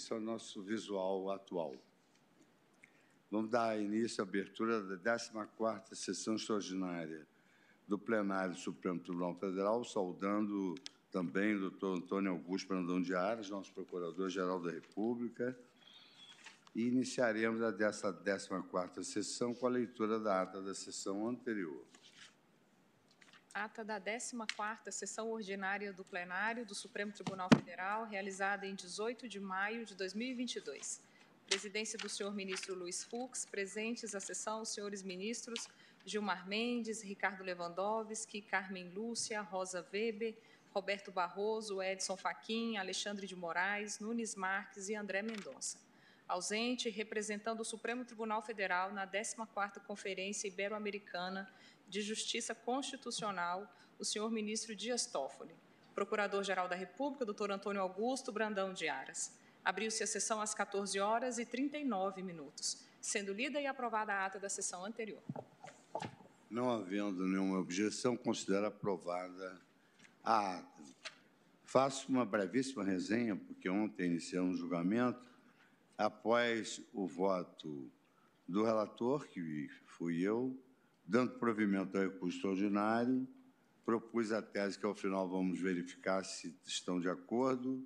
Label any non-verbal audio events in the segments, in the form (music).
esse é o nosso visual atual. Vamos dar início à abertura da 14ª sessão extraordinária do plenário do Supremo Tribunal Federal, saudando também o doutor Antônio Augusto Brandão de Aras, nosso Procurador-Geral da República, e iniciaremos a dessa 14ª sessão com a leitura da ata da sessão anterior. Ata da 14ª Sessão Ordinária do Plenário do Supremo Tribunal Federal, realizada em 18 de maio de 2022. Presidência do senhor ministro Luiz Fux, presentes à sessão os senhores ministros Gilmar Mendes, Ricardo Lewandowski, Carmen Lúcia, Rosa Weber, Roberto Barroso, Edson Fachin, Alexandre de Moraes, Nunes Marques e André Mendonça. Ausente, representando o Supremo Tribunal Federal na 14ª Conferência Ibero-Americana de Justiça Constitucional, o senhor ministro Dias Toffoli. Procurador-Geral da República, doutor Antônio Augusto Brandão de Aras. Abriu-se a sessão às 14 horas e 39 minutos, sendo lida e aprovada a ata da sessão anterior. Não havendo nenhuma objeção, considero aprovada a ata. Faço uma brevíssima resenha, porque ontem iniciamos o julgamento, após o voto do relator, que fui eu, dando provimento ao recurso extraordinário, propus a tese que, ao final, vamos verificar se estão de acordo,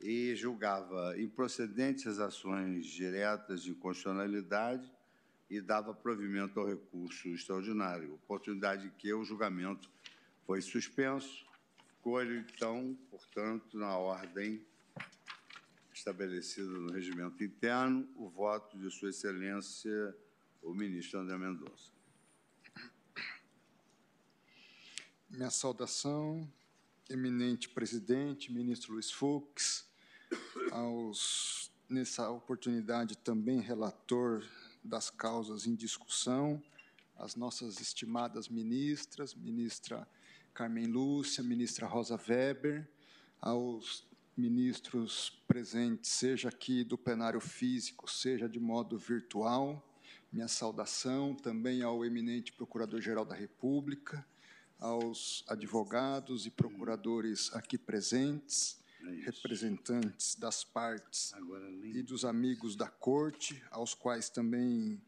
e julgava improcedentes as ações diretas de inconstitucionalidade e dava provimento ao recurso extraordinário, oportunidade que o julgamento foi suspenso. Escolho, então, portanto, na ordem estabelecida no regimento interno, o voto de Sua Excelência, o ministro André Mendonça. Minha saudação, eminente presidente, ministro Luiz Fux, aos, nessa oportunidade também relator das causas em discussão, as nossas estimadas ministras, ministra Carmen Lúcia, ministra Rosa Weber, aos ministros presentes, seja aqui do plenário físico, seja de modo virtual, minha saudação também ao eminente Procurador-Geral da República, aos advogados e procuradores aqui presentes, é representantes das partes e dos amigos da corte, aos quais também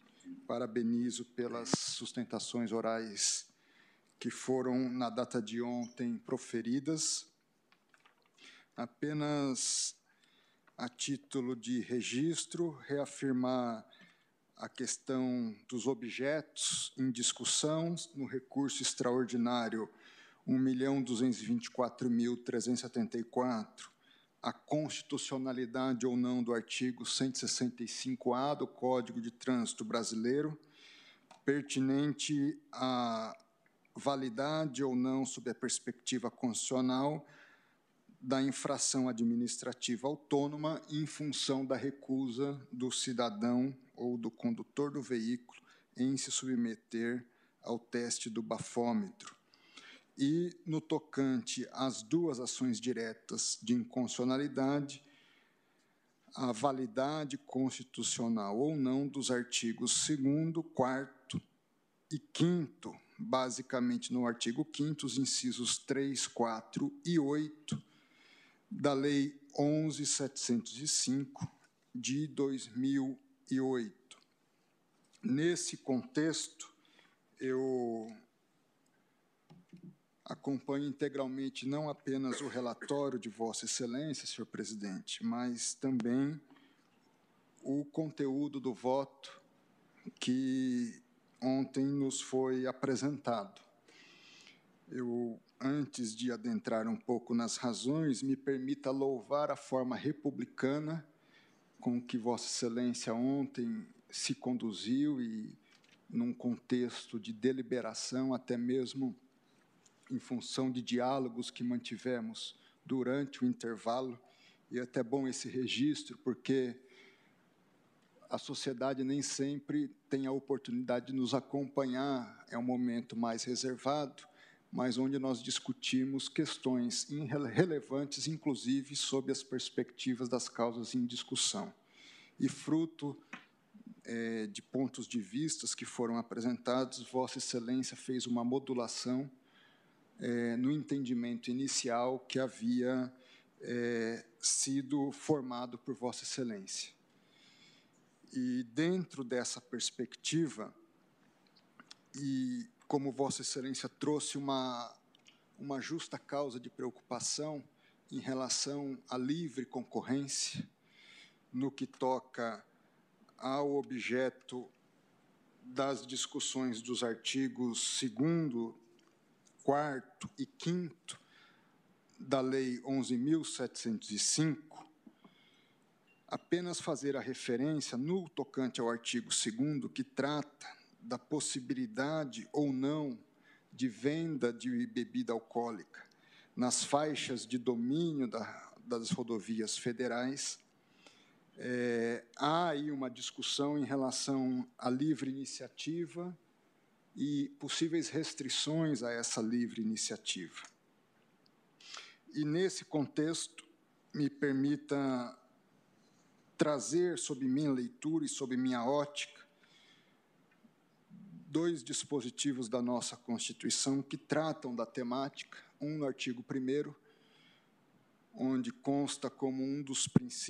parabenizo pelas sustentações orais que foram, na data de ontem, proferidas. Apenas a título de registro, reafirmar a questão dos objetos em discussão no recurso extraordinário 1.224.374, a constitucionalidade ou não do artigo 165-A do Código de Trânsito Brasileiro, pertinente à validade ou não, sob a perspectiva constitucional, da infração administrativa autônoma em função da recusa do cidadão ou do condutor do veículo em se submeter ao teste do bafômetro. E, no tocante às duas ações diretas de inconstitucionalidade, a validade constitucional ou não dos artigos 2, 4 e 5, basicamente no artigo 5, os incisos 3, 4 e 8 da Lei 11.705 de 2000 2008. Nesse contexto, eu acompanho integralmente não apenas o relatório de Vossa Excelência, senhor presidente, mas também o conteúdo do voto que ontem nos foi apresentado. Eu, antes de adentrar um pouco nas razões, me permita louvar a forma republicana com que Vossa Excelência ontem se conduziu e num contexto de deliberação, até mesmo em função de diálogos que mantivemos durante o intervalo. E é até bom esse registro, porque a sociedade nem sempre tem a oportunidade de nos acompanhar, é um momento mais reservado, mas onde nós discutimos questões relevantes, inclusive sob as perspectivas das causas em discussão. E fruto é, de pontos de vistas que foram apresentados, Vossa Excelência fez uma modulação é, no entendimento inicial que havia é, sido formado por Vossa Excelência. E dentro dessa perspectiva, e como Vossa Excelência trouxe uma, uma justa causa de preocupação em relação à livre concorrência, no que toca ao objeto das discussões dos artigos 2, 4 e 5 da Lei 11.705, apenas fazer a referência no tocante ao artigo 2 que trata da possibilidade ou não de venda de bebida alcoólica nas faixas de domínio da, das rodovias federais. É, há aí uma discussão em relação à livre iniciativa e possíveis restrições a essa livre iniciativa. E, nesse contexto, me permita trazer, sob minha leitura e sob minha ótica, dois dispositivos da nossa Constituição que tratam da temática, um no artigo 1 onde consta como um dos,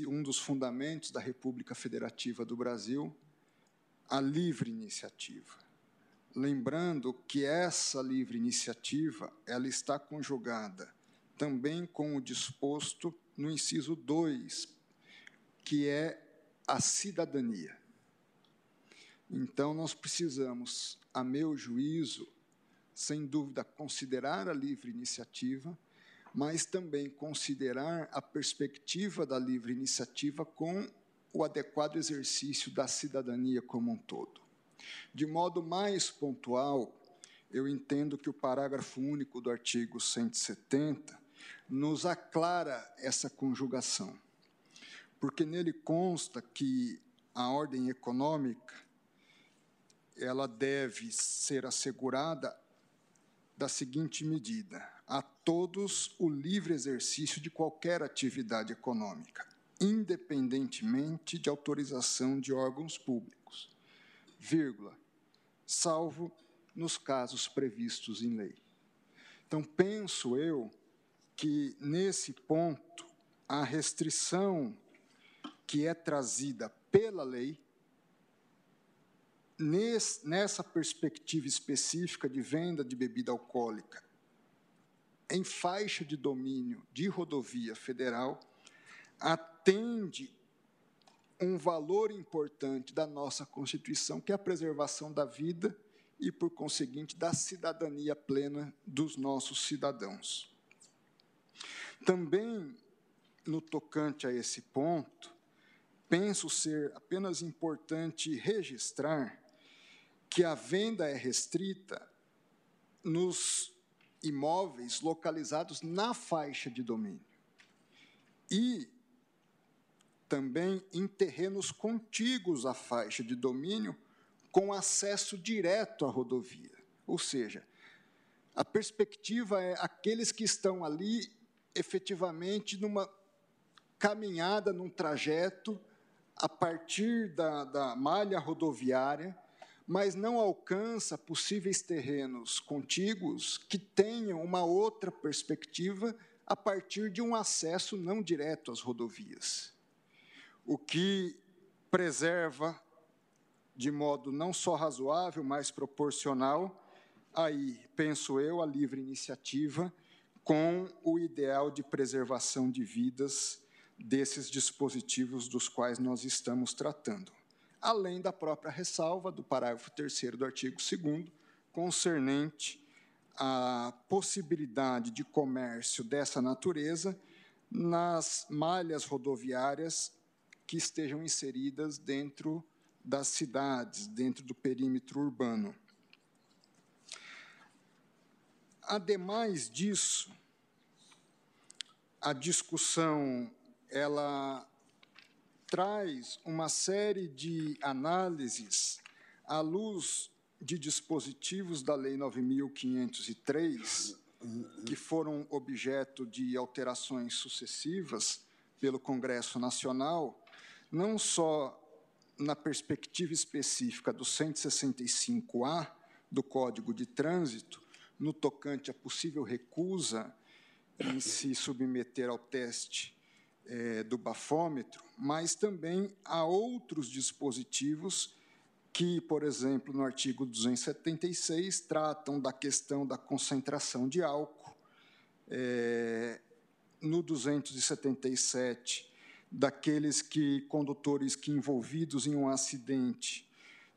um dos fundamentos da República Federativa do Brasil a livre iniciativa. Lembrando que essa livre iniciativa ela está conjugada também com o disposto no inciso 2, que é a cidadania. Então, nós precisamos, a meu juízo, sem dúvida, considerar a livre iniciativa, mas também considerar a perspectiva da livre iniciativa com o adequado exercício da cidadania como um todo. De modo mais pontual, eu entendo que o parágrafo único do artigo 170 nos aclara essa conjugação, porque nele consta que a ordem econômica ela deve ser assegurada da seguinte medida: a todos o livre exercício de qualquer atividade econômica, independentemente de autorização de órgãos públicos, vírgula, salvo nos casos previstos em lei. Então, penso eu que, nesse ponto, a restrição que é trazida pela lei nessa perspectiva específica de venda de bebida alcoólica em faixa de domínio de rodovia federal, atende um valor importante da nossa Constituição, que é a preservação da vida e, por conseguinte, da cidadania plena dos nossos cidadãos. Também, no tocante a esse ponto, penso ser apenas importante registrar que a venda é restrita nos imóveis localizados na faixa de domínio e também em terrenos contíguos à faixa de domínio com acesso direto à rodovia. Ou seja, a perspectiva é aqueles que estão ali efetivamente numa caminhada, num trajeto a partir da, da malha rodoviária mas não alcança possíveis terrenos contíguos que tenham uma outra perspectiva a partir de um acesso não direto às rodovias. O que preserva, de modo não só razoável, mas proporcional, aí, penso eu, a livre iniciativa com o ideal de preservação de vidas desses dispositivos dos quais nós estamos tratando além da própria ressalva do parágrafo 3 do artigo 2 concernente à possibilidade de comércio dessa natureza nas malhas rodoviárias que estejam inseridas dentro das cidades, dentro do perímetro urbano. Ademais disso, a discussão ela traz uma série de análises à luz de dispositivos da Lei 9.503, que foram objeto de alterações sucessivas pelo Congresso Nacional, não só na perspectiva específica do 165A do Código de Trânsito, no tocante à possível recusa em se submeter ao teste é, do bafômetro, mas também há outros dispositivos que, por exemplo, no artigo 276, tratam da questão da concentração de álcool. É, no 277, daqueles que condutores que envolvidos em um acidente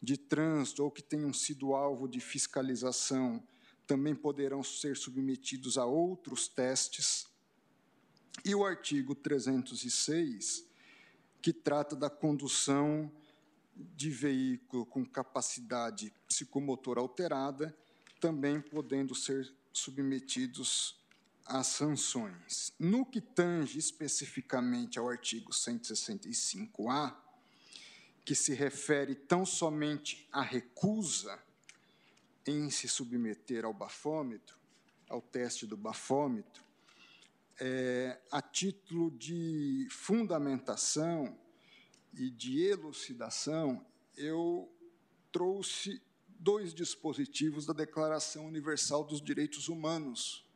de trânsito ou que tenham sido alvo de fiscalização também poderão ser submetidos a outros testes. E o artigo 306, que trata da condução de veículo com capacidade psicomotora alterada, também podendo ser submetidos às sanções. No que tange especificamente ao artigo 165-A, que se refere tão somente à recusa em se submeter ao bafômetro, ao teste do bafômetro, é, a título de fundamentação e de elucidação, eu trouxe dois dispositivos da Declaração Universal dos Direitos Humanos,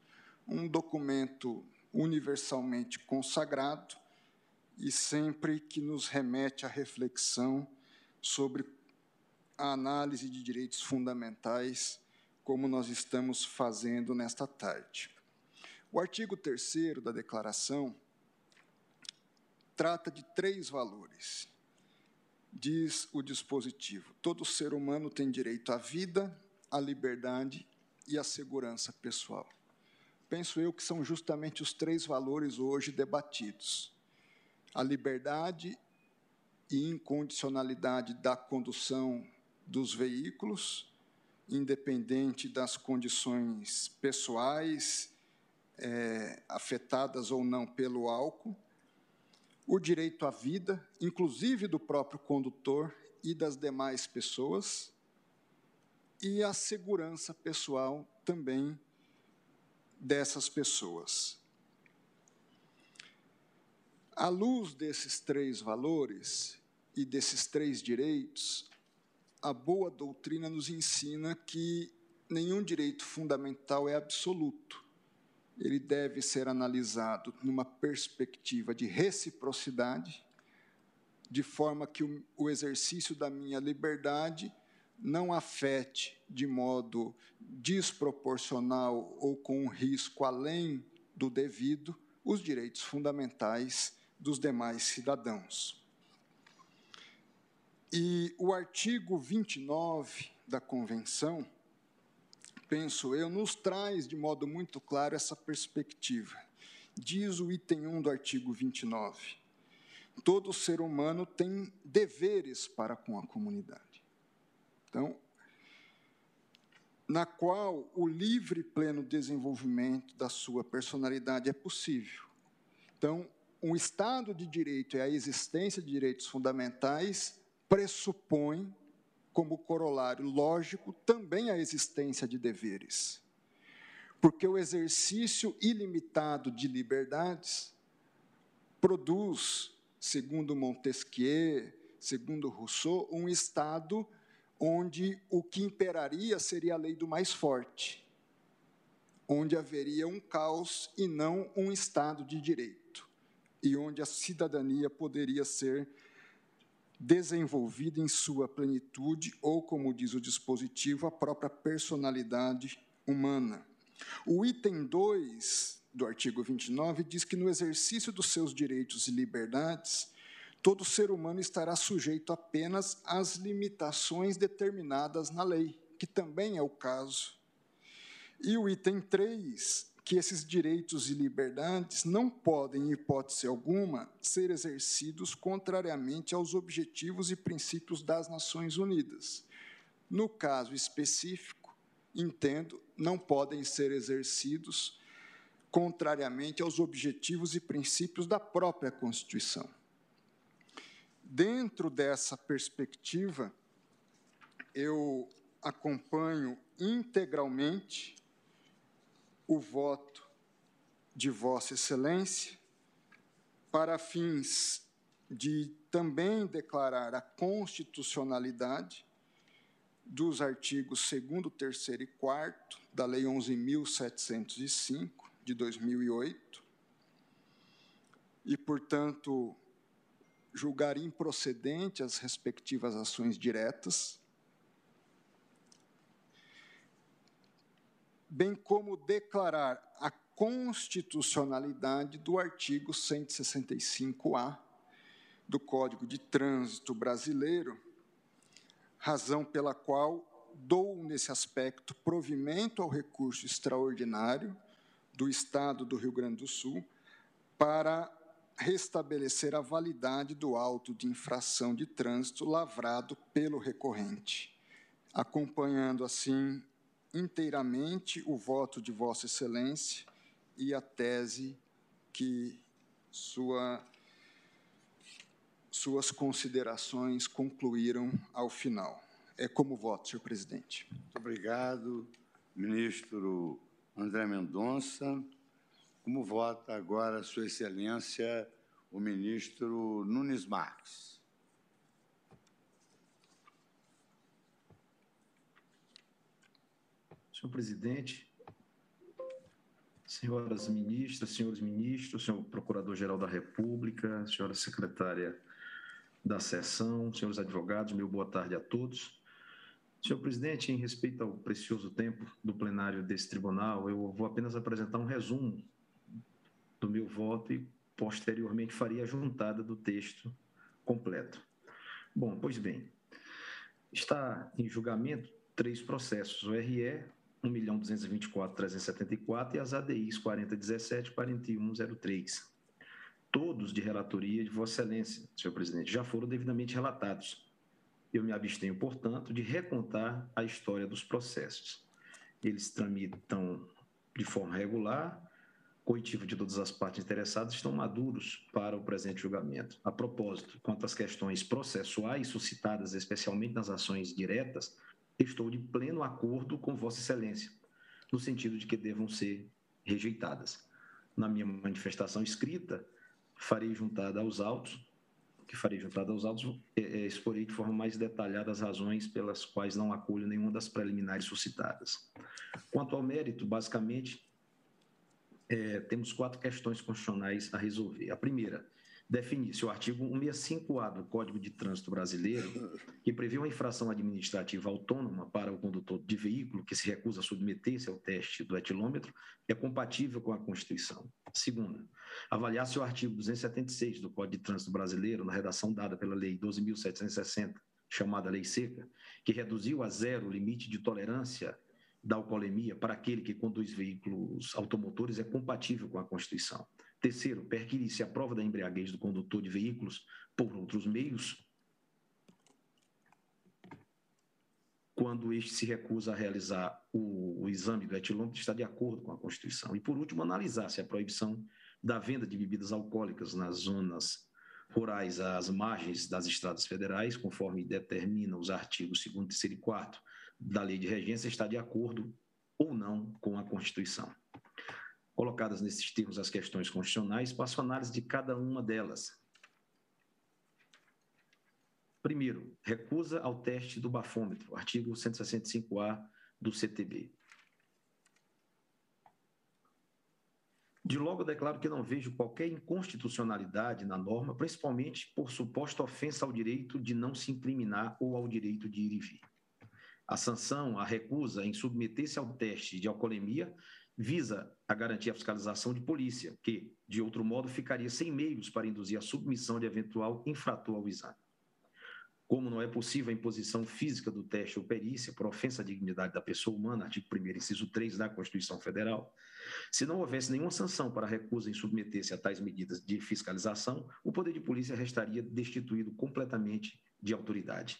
um documento universalmente consagrado e sempre que nos remete à reflexão sobre a análise de direitos fundamentais, como nós estamos fazendo nesta tarde. O artigo 3 da Declaração trata de três valores. Diz o dispositivo: todo ser humano tem direito à vida, à liberdade e à segurança pessoal. Penso eu que são justamente os três valores hoje debatidos: a liberdade e incondicionalidade da condução dos veículos, independente das condições pessoais, é, afetadas ou não pelo álcool, o direito à vida, inclusive do próprio condutor e das demais pessoas, e a segurança pessoal também dessas pessoas. À luz desses três valores e desses três direitos, a boa doutrina nos ensina que nenhum direito fundamental é absoluto. Ele deve ser analisado numa perspectiva de reciprocidade, de forma que o, exercício da minha liberdade não afete de modo desproporcional ou com um risco além do devido os direitos fundamentais dos demais cidadãos. E o artigo 29 da Convenção, penso eu, nos traz de modo muito claro essa perspectiva. Diz o item 1 do artigo 29: todo ser humano tem deveres para com a comunidade. Então, na qual o livre e pleno desenvolvimento da sua personalidade é possível. Então, um Estado de direito e a existência de direitos fundamentais pressupõe, como corolário lógico, também a existência de deveres. Porque o exercício ilimitado de liberdades produz, segundo Montesquieu, segundo Rousseau, um Estado onde o que imperaria seria a lei do mais forte, onde haveria um caos e não um Estado de direito, e onde a cidadania poderia ser desenvolvida em sua plenitude, ou, como diz o dispositivo, a própria personalidade humana. O item 2 do artigo 29 diz que no exercício dos seus direitos e liberdades, todo ser humano estará sujeito apenas às limitações determinadas na lei, que também é o caso. E o item 3 que esses direitos e liberdades não podem, em hipótese alguma, ser exercidos contrariamente aos objetivos e princípios das Nações Unidas. No caso específico, entendo, não podem ser exercidos contrariamente aos objetivos e princípios da própria Constituição. Dentro dessa perspectiva, eu acompanho integralmente o voto de Vossa Excelência para fins de também declarar a constitucionalidade dos artigos 2, 3 e 4 da Lei 11.705, de 2008 e, portanto, julgar improcedente as respectivas ações diretas, bem como declarar a constitucionalidade do artigo 165-A do Código de Trânsito Brasileiro, razão pela qual dou, nesse aspecto, provimento ao recurso extraordinário do Estado do Rio Grande do Sul para restabelecer a validade do auto de infração de trânsito lavrado pelo recorrente, acompanhando, assim, inteiramente o voto de Vossa Excelência e a tese que sua, suas considerações concluíram ao final. É como voto, senhor presidente. Muito obrigado, ministro André Mendonça. Como vota agora Sua Excelência o ministro Nunes Marques? Senhor presidente, senhoras ministras, senhores ministros, senhor procurador-geral da República, senhora secretária da sessão, senhores advogados, meu boa tarde a todos. Senhor presidente, em respeito ao precioso tempo do plenário desse tribunal, eu vou apenas apresentar um resumo do meu voto e posteriormente faria a juntada do texto completo. Bom, pois bem, está em julgamento três processos, o RE 1.224.374 e as ADIs 4017 e 4103. Todos de relatoria de Vossa Excelência, senhor presidente, já foram devidamente relatados eu me abstenho, portanto, de recontar a história dos processos. Eles tramitam de forma regular, coitivo de todas as partes interessadas estão maduros para o presente julgamento. A propósito, quanto às questões processuais suscitadas especialmente nas ações diretas, estou de pleno acordo com Vossa Excelência, no sentido de que devam ser rejeitadas. Na minha manifestação escrita, farei juntada aos autos que farei juntado aos autos, é, é, exporei de forma mais detalhada as razões pelas quais não acolho nenhuma das preliminares suscitadas. Quanto ao mérito, basicamente, é, temos quatro questões constitucionais a resolver. A primeira, definir se o artigo 165A do Código de Trânsito Brasileiro, que prevê uma infração administrativa autônoma para o condutor de veículo que se recusa a submeter-se ao teste do etilômetro, é compatível com a Constituição. Segunda, avaliar se o artigo 276 do Código de Trânsito Brasileiro, na redação dada pela Lei 12.760, chamada Lei Seca, que reduziu a zero o limite de tolerância da alcoolemia para aquele que conduz veículos automotores, é compatível com a Constituição. Terceiro, perquirir-se a prova da embriaguez do condutor de veículos por outros meios, quando este se recusa a realizar o, o exame do etilômetro, está de acordo com a Constituição. E, por último, analisar se a proibição da venda de bebidas alcoólicas nas zonas rurais às margens das estradas federais, conforme determinam os artigos 2 3 e 4 da Lei de Regência, está de acordo ou não com a Constituição. Colocadas nesses termos as questões constitucionais, passo a análise de cada uma delas, Primeiro, recusa ao teste do bafômetro, artigo 165A do CTB. De logo declaro que não vejo qualquer inconstitucionalidade na norma, principalmente por suposta ofensa ao direito de não se incriminar ou ao direito de ir e vir. A sanção, a recusa em submeter-se ao teste de alcoolemia visa a garantir a fiscalização de polícia, que, de outro modo, ficaria sem meios para induzir a submissão de eventual infrator ao exame. Como não é possível a imposição física do teste ou perícia por ofensa à dignidade da pessoa humana, artigo 1 inciso 3 da Constituição Federal, se não houvesse nenhuma sanção para recusa em submeter-se a tais medidas de fiscalização, o poder de polícia restaria destituído completamente de autoridade.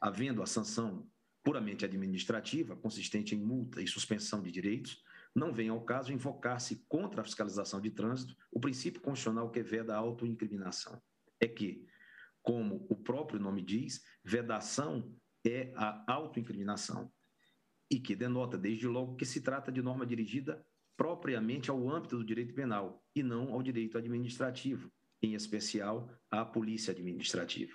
Havendo a sanção puramente administrativa, consistente em multa e suspensão de direitos, não vem ao caso invocar-se contra a fiscalização de trânsito o princípio constitucional que veda a autoincriminação. É que, como o próprio nome diz, vedação é a autoincriminação, e que denota, desde logo, que se trata de norma dirigida propriamente ao âmbito do direito penal e não ao direito administrativo, em especial à polícia administrativa.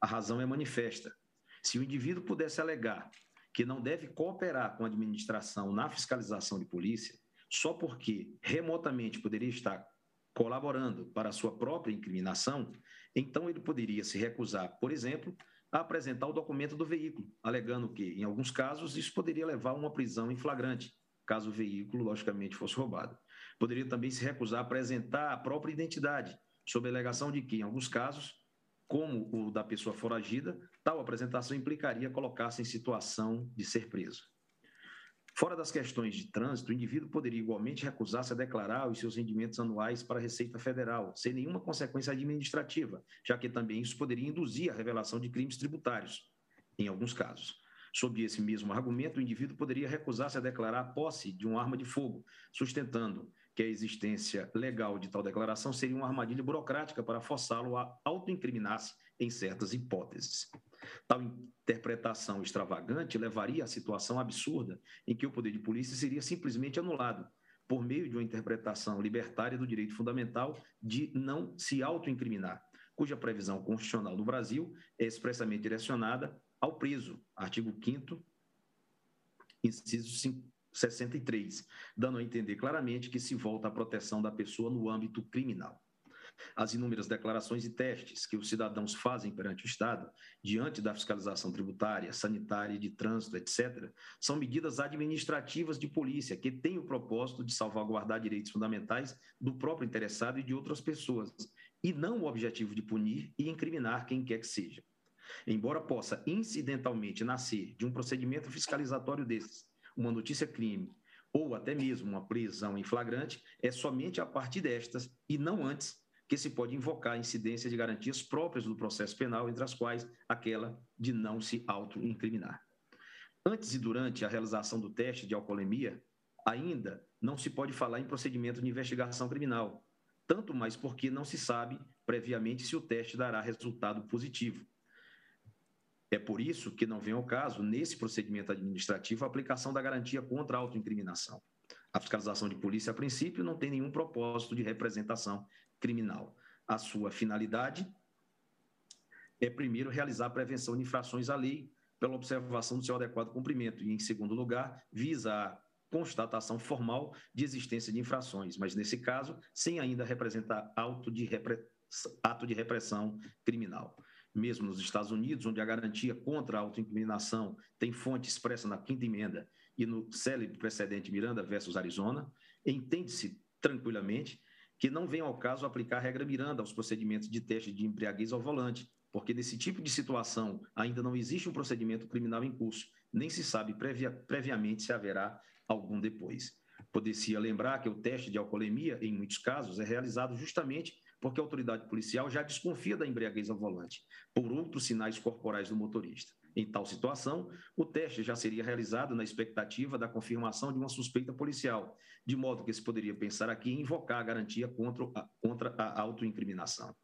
A razão é manifesta. Se o indivíduo pudesse alegar que não deve cooperar com a administração na fiscalização de polícia, só porque remotamente poderia estar colaborando para a sua própria incriminação, então ele poderia se recusar, por exemplo, a apresentar o documento do veículo, alegando que, em alguns casos, isso poderia levar a uma prisão em flagrante, caso o veículo, logicamente, fosse roubado. Poderia também se recusar a apresentar a própria identidade, sob a alegação de que, em alguns casos, como o da pessoa foragida, tal apresentação implicaria colocar-se em situação de ser preso. Fora das questões de trânsito, o indivíduo poderia igualmente recusar-se a declarar os seus rendimentos anuais para a Receita Federal, sem nenhuma consequência administrativa, já que também isso poderia induzir a revelação de crimes tributários, em alguns casos. Sob esse mesmo argumento, o indivíduo poderia recusar-se a declarar a posse de uma arma de fogo, sustentando que a existência legal de tal declaração seria uma armadilha burocrática para forçá-lo a autoincriminar-se em certas hipóteses. Tal interpretação extravagante levaria à situação absurda em que o poder de polícia seria simplesmente anulado por meio de uma interpretação libertária do direito fundamental de não se autoincriminar, cuja previsão constitucional no Brasil é expressamente direcionada ao preso, artigo 5 inciso 63, dando a entender claramente que se volta à proteção da pessoa no âmbito criminal. As inúmeras declarações e testes que os cidadãos fazem perante o Estado, diante da fiscalização tributária, sanitária, de trânsito, etc., são medidas administrativas de polícia que têm o propósito de salvaguardar direitos fundamentais do próprio interessado e de outras pessoas, e não o objetivo de punir e incriminar quem quer que seja. Embora possa incidentalmente nascer de um procedimento fiscalizatório desses, uma notícia crime ou até mesmo uma prisão em flagrante, é somente a partir destas e não antes que se pode invocar incidência de garantias próprias do processo penal, entre as quais aquela de não se auto-incriminar. Antes e durante a realização do teste de alcoolemia, ainda não se pode falar em procedimento de investigação criminal, tanto mais porque não se sabe previamente se o teste dará resultado positivo. É por isso que não vem ao caso, nesse procedimento administrativo, a aplicação da garantia contra a autoincriminação. A fiscalização de polícia, a princípio, não tem nenhum propósito de representação criminal. A sua finalidade é, primeiro, realizar a prevenção de infrações à lei pela observação do seu adequado cumprimento, e, em segundo lugar, visa a constatação formal de existência de infrações, mas, nesse caso, sem ainda representar auto de ato de repressão criminal mesmo nos Estados Unidos, onde a garantia contra a autoincriminação tem fonte expressa na quinta emenda e no célebre precedente Miranda versus Arizona, entende-se tranquilamente que não vem ao caso aplicar a regra Miranda aos procedimentos de teste de embriaguez ao volante, porque nesse tipo de situação ainda não existe um procedimento criminal em curso, nem se sabe previa, previamente se haverá algum depois. Poder-se lembrar que o teste de alcoolemia, em muitos casos, é realizado justamente porque a autoridade policial já desconfia da embriaguez ao volante, por outros sinais corporais do motorista. Em tal situação, o teste já seria realizado na expectativa da confirmação de uma suspeita policial, de modo que se poderia pensar aqui em invocar a garantia contra a, contra a autoincriminação.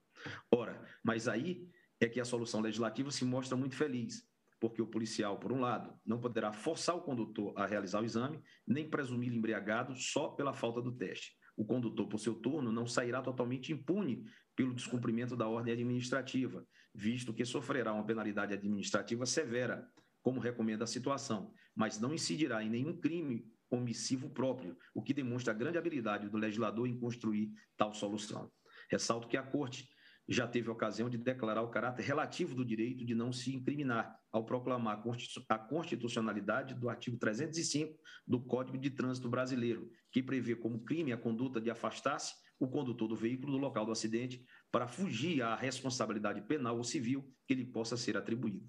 Ora, mas aí é que a solução legislativa se mostra muito feliz, porque o policial, por um lado, não poderá forçar o condutor a realizar o exame, nem presumir embriagado só pela falta do teste o condutor, por seu turno, não sairá totalmente impune pelo descumprimento da ordem administrativa, visto que sofrerá uma penalidade administrativa severa, como recomenda a situação, mas não incidirá em nenhum crime omissivo próprio, o que demonstra a grande habilidade do legislador em construir tal solução. Ressalto que a Corte já teve a ocasião de declarar o caráter relativo do direito de não se incriminar, ao proclamar a constitucionalidade do artigo 305 do Código de Trânsito Brasileiro, que prevê como crime a conduta de afastar-se o condutor do veículo do local do acidente para fugir à responsabilidade penal ou civil que lhe possa ser atribuída.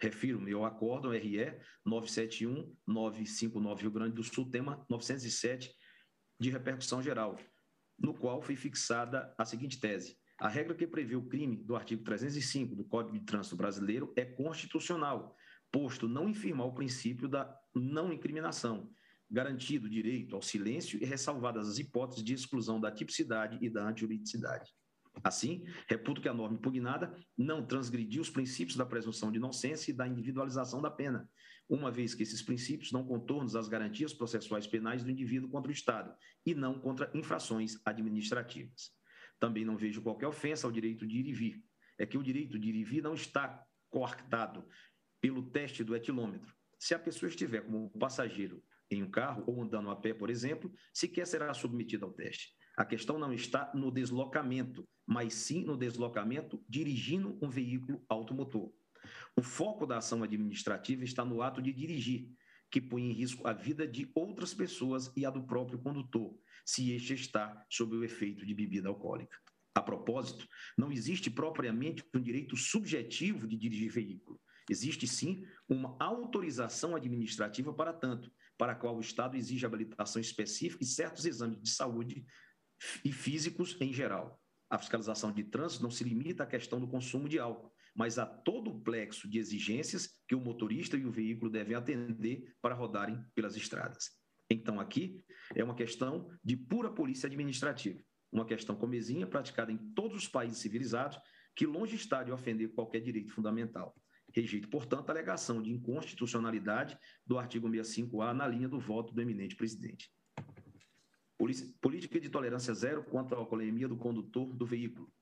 Refiro-me ao acórdão RE 971-959 Rio Grande do Sul, tema 907, de repercussão geral, no qual foi fixada a seguinte tese a regra que prevê o crime do artigo 305 do Código de Trânsito Brasileiro é constitucional, posto não infirmar o princípio da não incriminação, garantido o direito ao silêncio e ressalvadas as hipóteses de exclusão da tipicidade e da antijuridicidade. Assim, reputo que a norma impugnada não transgrediu os princípios da presunção de inocência e da individualização da pena, uma vez que esses princípios dão contornos às garantias processuais penais do indivíduo contra o Estado e não contra infrações administrativas. Também não vejo qualquer ofensa ao direito de ir e vir. É que o direito de ir e vir não está coartado pelo teste do etilômetro. Se a pessoa estiver como passageiro em um carro ou andando a pé, por exemplo, sequer será submetido ao teste. A questão não está no deslocamento, mas sim no deslocamento dirigindo um veículo automotor. O foco da ação administrativa está no ato de dirigir, que põe em risco a vida de outras pessoas e a do próprio condutor, se este está sob o efeito de bebida alcoólica. A propósito, não existe propriamente um direito subjetivo de dirigir veículo. Existe sim uma autorização administrativa para tanto, para a qual o Estado exige habilitação específica e certos exames de saúde e físicos em geral. A fiscalização de trânsito não se limita à questão do consumo de álcool, mas a todo o plexo de exigências que o motorista e o veículo devem atender para rodarem pelas estradas. Então, aqui é uma questão de pura polícia administrativa, uma questão comezinha praticada em todos os países civilizados, que longe está de ofender qualquer direito fundamental. Rejeito, portanto, a alegação de inconstitucionalidade do artigo 65A na linha do voto do eminente presidente. Política de tolerância zero quanto à alcoolemia do condutor do veículo.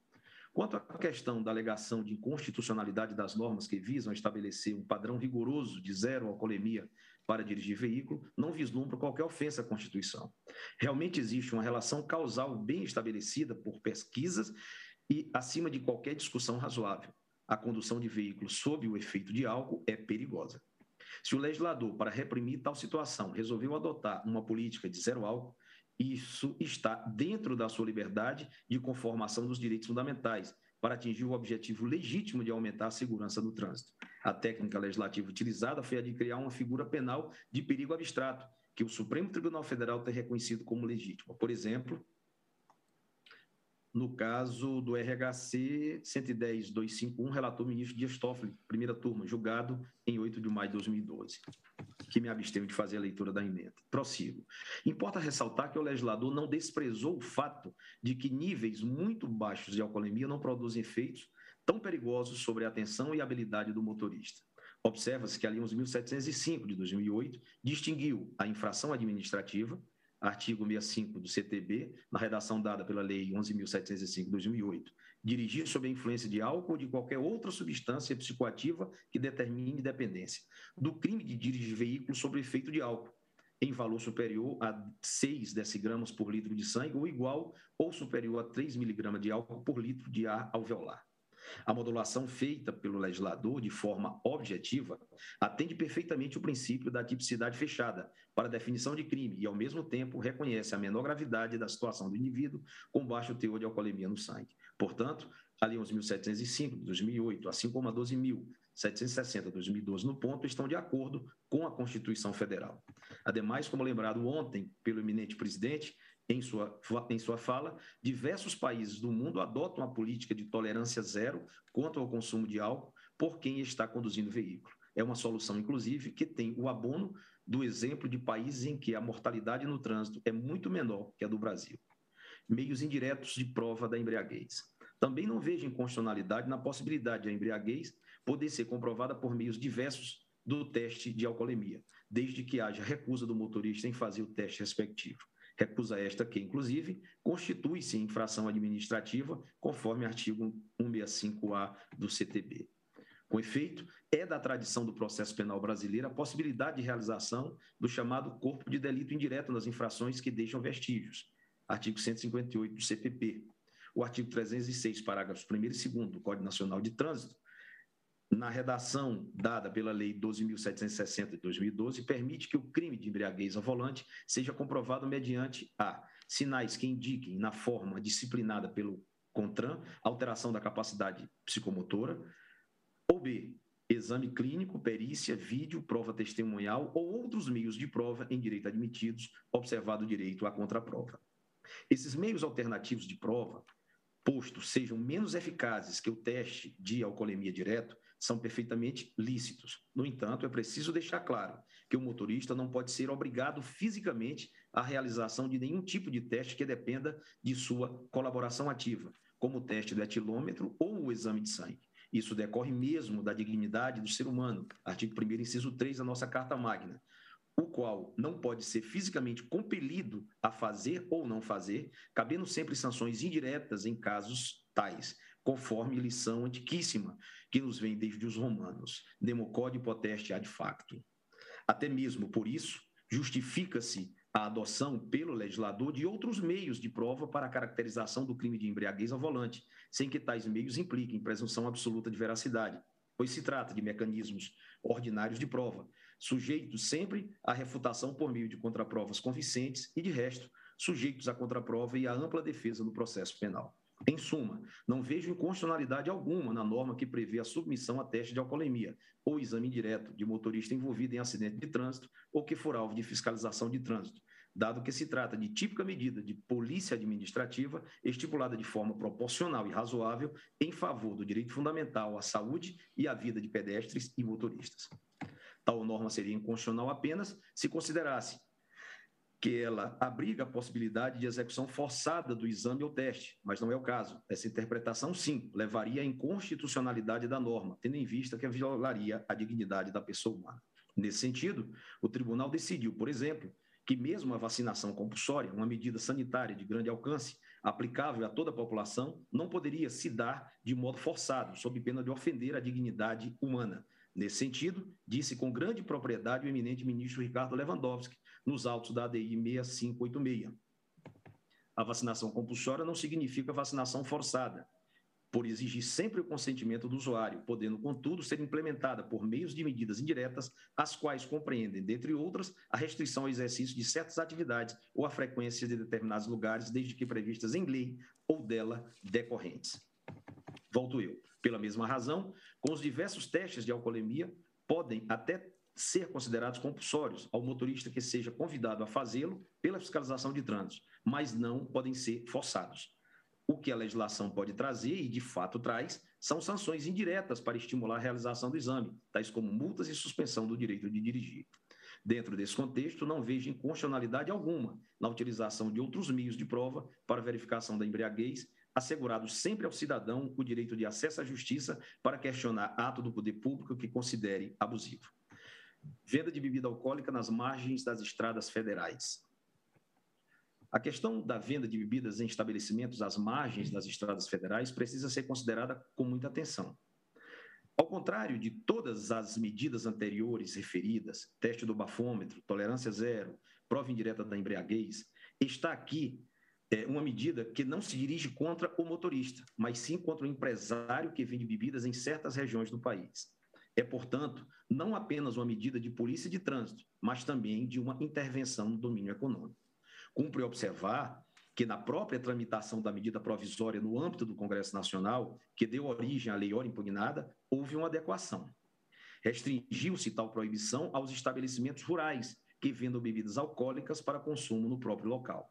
Quanto à questão da alegação de inconstitucionalidade das normas que visam estabelecer um padrão rigoroso de zero alcoolemia para dirigir veículo, não vislumbra qualquer ofensa à Constituição. Realmente existe uma relação causal bem estabelecida por pesquisas e acima de qualquer discussão razoável. A condução de veículos sob o efeito de álcool é perigosa. Se o legislador, para reprimir tal situação, resolveu adotar uma política de zero álcool, isso está dentro da sua liberdade de conformação dos direitos fundamentais, para atingir o objetivo legítimo de aumentar a segurança do trânsito. A técnica legislativa utilizada foi a de criar uma figura penal de perigo abstrato, que o Supremo Tribunal Federal tem reconhecido como legítima. Por exemplo, no caso do RHC 110.251, relator ministro Dias Toffoli, primeira turma, julgado em 8 de maio de 2012 que me abstenho de fazer a leitura da emenda. Prossigo. Importa ressaltar que o legislador não desprezou o fato de que níveis muito baixos de alcoolemia não produzem efeitos tão perigosos sobre a atenção e habilidade do motorista. Observa-se que a Lei 11.705 de 2008 distinguiu a infração administrativa, artigo 65 do CTB, na redação dada pela Lei 11.705 de 2008, dirigir sob a influência de álcool ou de qualquer outra substância psicoativa que determine dependência, do crime de dirigir veículo sob efeito de álcool, em valor superior a 6 decigramas por litro de sangue ou igual ou superior a 3 miligramas de álcool por litro de ar alveolar. A modulação feita pelo legislador de forma objetiva atende perfeitamente o princípio da tipicidade fechada para definição de crime e, ao mesmo tempo, reconhece a menor gravidade da situação do indivíduo com baixo teor de alcoolemia no sangue. Portanto, a Lei 11.705 de 2008, assim como a 12.760 de 2012 no ponto, estão de acordo com a Constituição Federal. Ademais, como lembrado ontem pelo eminente presidente, em sua, em sua fala, diversos países do mundo adotam a política de tolerância zero quanto ao consumo de álcool por quem está conduzindo o veículo. É uma solução, inclusive, que tem o abono do exemplo de países em que a mortalidade no trânsito é muito menor que a do Brasil. Meios indiretos de prova da embriaguez. Também não vejo inconstitucionalidade na possibilidade da embriaguez poder ser comprovada por meios diversos do teste de alcoolemia, desde que haja recusa do motorista em fazer o teste respectivo. Recusa esta que, inclusive, constitui-se infração administrativa, conforme artigo 165-A do CTB. Com efeito, é da tradição do processo penal brasileiro a possibilidade de realização do chamado corpo de delito indireto nas infrações que deixam vestígios. Artigo 158 do CPP, o artigo 306, parágrafos 1 e 2 do Código Nacional de Trânsito, na redação dada pela Lei 12.760 de 2012, permite que o crime de embriaguez ao volante seja comprovado mediante a sinais que indiquem, na forma disciplinada pelo CONTRAN, alteração da capacidade psicomotora, ou B, exame clínico, perícia, vídeo, prova testemunhal ou outros meios de prova em direito admitidos, observado o direito à contraprova. Esses meios alternativos de prova posto sejam menos eficazes que o teste de alcoolemia direto, são perfeitamente lícitos. No entanto, é preciso deixar claro que o motorista não pode ser obrigado fisicamente à realização de nenhum tipo de teste que dependa de sua colaboração ativa, como o teste do etilômetro ou o exame de sangue. Isso decorre mesmo da dignidade do ser humano, artigo 1 inciso 3 da nossa Carta Magna, o qual não pode ser fisicamente compelido a fazer ou não fazer, cabendo sempre sanções indiretas em casos tais, conforme lição antiquíssima que nos vem desde os romanos, democode poteste ad facto. Até mesmo por isso, justifica-se a adoção pelo legislador de outros meios de prova para a caracterização do crime de embriaguez ao volante, sem que tais meios impliquem presunção absoluta de veracidade, pois se trata de mecanismos ordinários de prova, sujeitos sempre à refutação por meio de contraprovas convincentes e, de resto, sujeitos à contraprova e à ampla defesa no processo penal. Em suma, não vejo inconstitucionalidade alguma na norma que prevê a submissão a teste de alcoolemia ou exame direto de motorista envolvido em acidente de trânsito ou que for alvo de fiscalização de trânsito, dado que se trata de típica medida de polícia administrativa estipulada de forma proporcional e razoável em favor do direito fundamental à saúde e à vida de pedestres e motoristas. Tal norma seria inconstitucional apenas se considerasse que ela abriga a possibilidade de execução forçada do exame ou teste, mas não é o caso. Essa interpretação, sim, levaria à inconstitucionalidade da norma, tendo em vista que violaria a dignidade da pessoa humana. Nesse sentido, o tribunal decidiu, por exemplo, que mesmo a vacinação compulsória, uma medida sanitária de grande alcance, aplicável a toda a população, não poderia se dar de modo forçado, sob pena de ofender a dignidade humana. Nesse sentido, disse com grande propriedade o eminente ministro Ricardo Lewandowski, nos autos da ADI 6586. A vacinação compulsória não significa vacinação forçada, por exigir sempre o consentimento do usuário, podendo, contudo, ser implementada por meios de medidas indiretas, as quais compreendem, dentre outras, a restrição ao exercício de certas atividades ou a frequência de determinados lugares, desde que previstas em lei ou dela decorrentes. Volto eu. Pela mesma razão, com os diversos testes de alcoolemia, podem até ser considerados compulsórios ao motorista que seja convidado a fazê-lo pela fiscalização de trânsito, mas não podem ser forçados. O que a legislação pode trazer, e de fato traz, são sanções indiretas para estimular a realização do exame, tais como multas e suspensão do direito de dirigir. Dentro desse contexto, não vejo inconstitucionalidade alguma na utilização de outros meios de prova para verificação da embriaguez, assegurado sempre ao cidadão o direito de acesso à justiça para questionar ato do poder público que considere abusivo. Venda de bebida alcoólica nas margens das estradas federais. A questão da venda de bebidas em estabelecimentos às margens das estradas federais precisa ser considerada com muita atenção. Ao contrário de todas as medidas anteriores referidas, teste do bafômetro, tolerância zero, prova indireta da embriaguez, está aqui é, uma medida que não se dirige contra o motorista, mas sim contra o empresário que vende bebidas em certas regiões do país. É, portanto, não apenas uma medida de polícia de trânsito, mas também de uma intervenção no domínio econômico. Cumpre observar que, na própria tramitação da medida provisória no âmbito do Congresso Nacional, que deu origem à lei ora impugnada, houve uma adequação. Restringiu-se tal proibição aos estabelecimentos rurais que vendam bebidas alcoólicas para consumo no próprio local.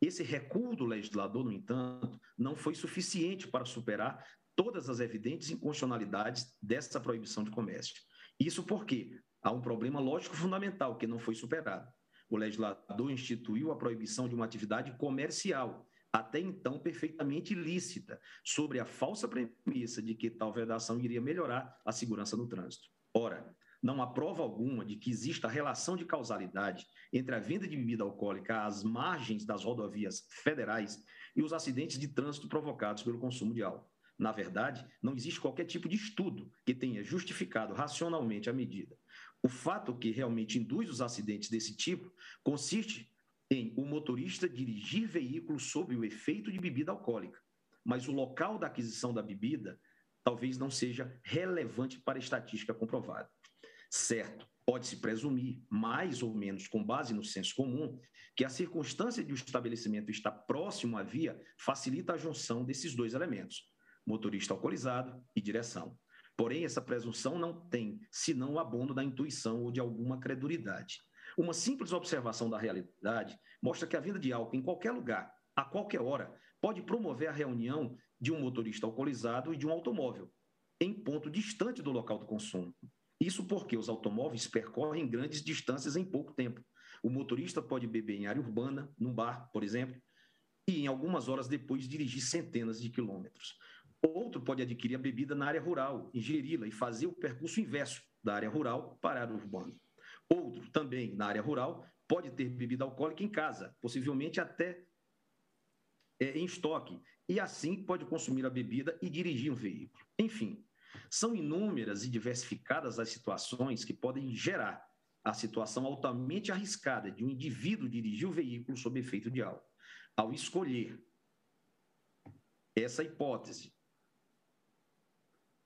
Esse recuo do legislador, no entanto, não foi suficiente para superar todas as evidentes inconstitucionalidades dessa proibição de comércio. Isso porque há um problema lógico fundamental que não foi superado. O legislador instituiu a proibição de uma atividade comercial, até então perfeitamente ilícita, sobre a falsa premissa de que tal vedação iria melhorar a segurança no trânsito. Ora, não há prova alguma de que exista relação de causalidade entre a venda de bebida alcoólica às margens das rodovias federais e os acidentes de trânsito provocados pelo consumo de álcool. Na verdade, não existe qualquer tipo de estudo que tenha justificado racionalmente a medida. O fato que realmente induz os acidentes desse tipo consiste em o motorista dirigir veículo sob o efeito de bebida alcoólica, mas o local da aquisição da bebida talvez não seja relevante para a estatística comprovada. Certo, pode-se presumir, mais ou menos com base no senso comum, que a circunstância de o estabelecimento estar próximo à via facilita a junção desses dois elementos motorista alcoolizado e direção. Porém, essa presunção não tem senão o abono da intuição ou de alguma credulidade. Uma simples observação da realidade mostra que a venda de álcool em qualquer lugar, a qualquer hora, pode promover a reunião de um motorista alcoolizado e de um automóvel, em ponto distante do local do consumo. Isso porque os automóveis percorrem grandes distâncias em pouco tempo. O motorista pode beber em área urbana, num bar, por exemplo, e em algumas horas depois dirigir centenas de quilômetros. Outro pode adquirir a bebida na área rural, ingeri-la e fazer o percurso inverso da área rural para a área urbana. Outro, também na área rural, pode ter bebida alcoólica em casa, possivelmente até é, em estoque, e assim pode consumir a bebida e dirigir um veículo. Enfim, são inúmeras e diversificadas as situações que podem gerar a situação altamente arriscada de um indivíduo dirigir o veículo sob efeito de álcool. Ao escolher essa hipótese,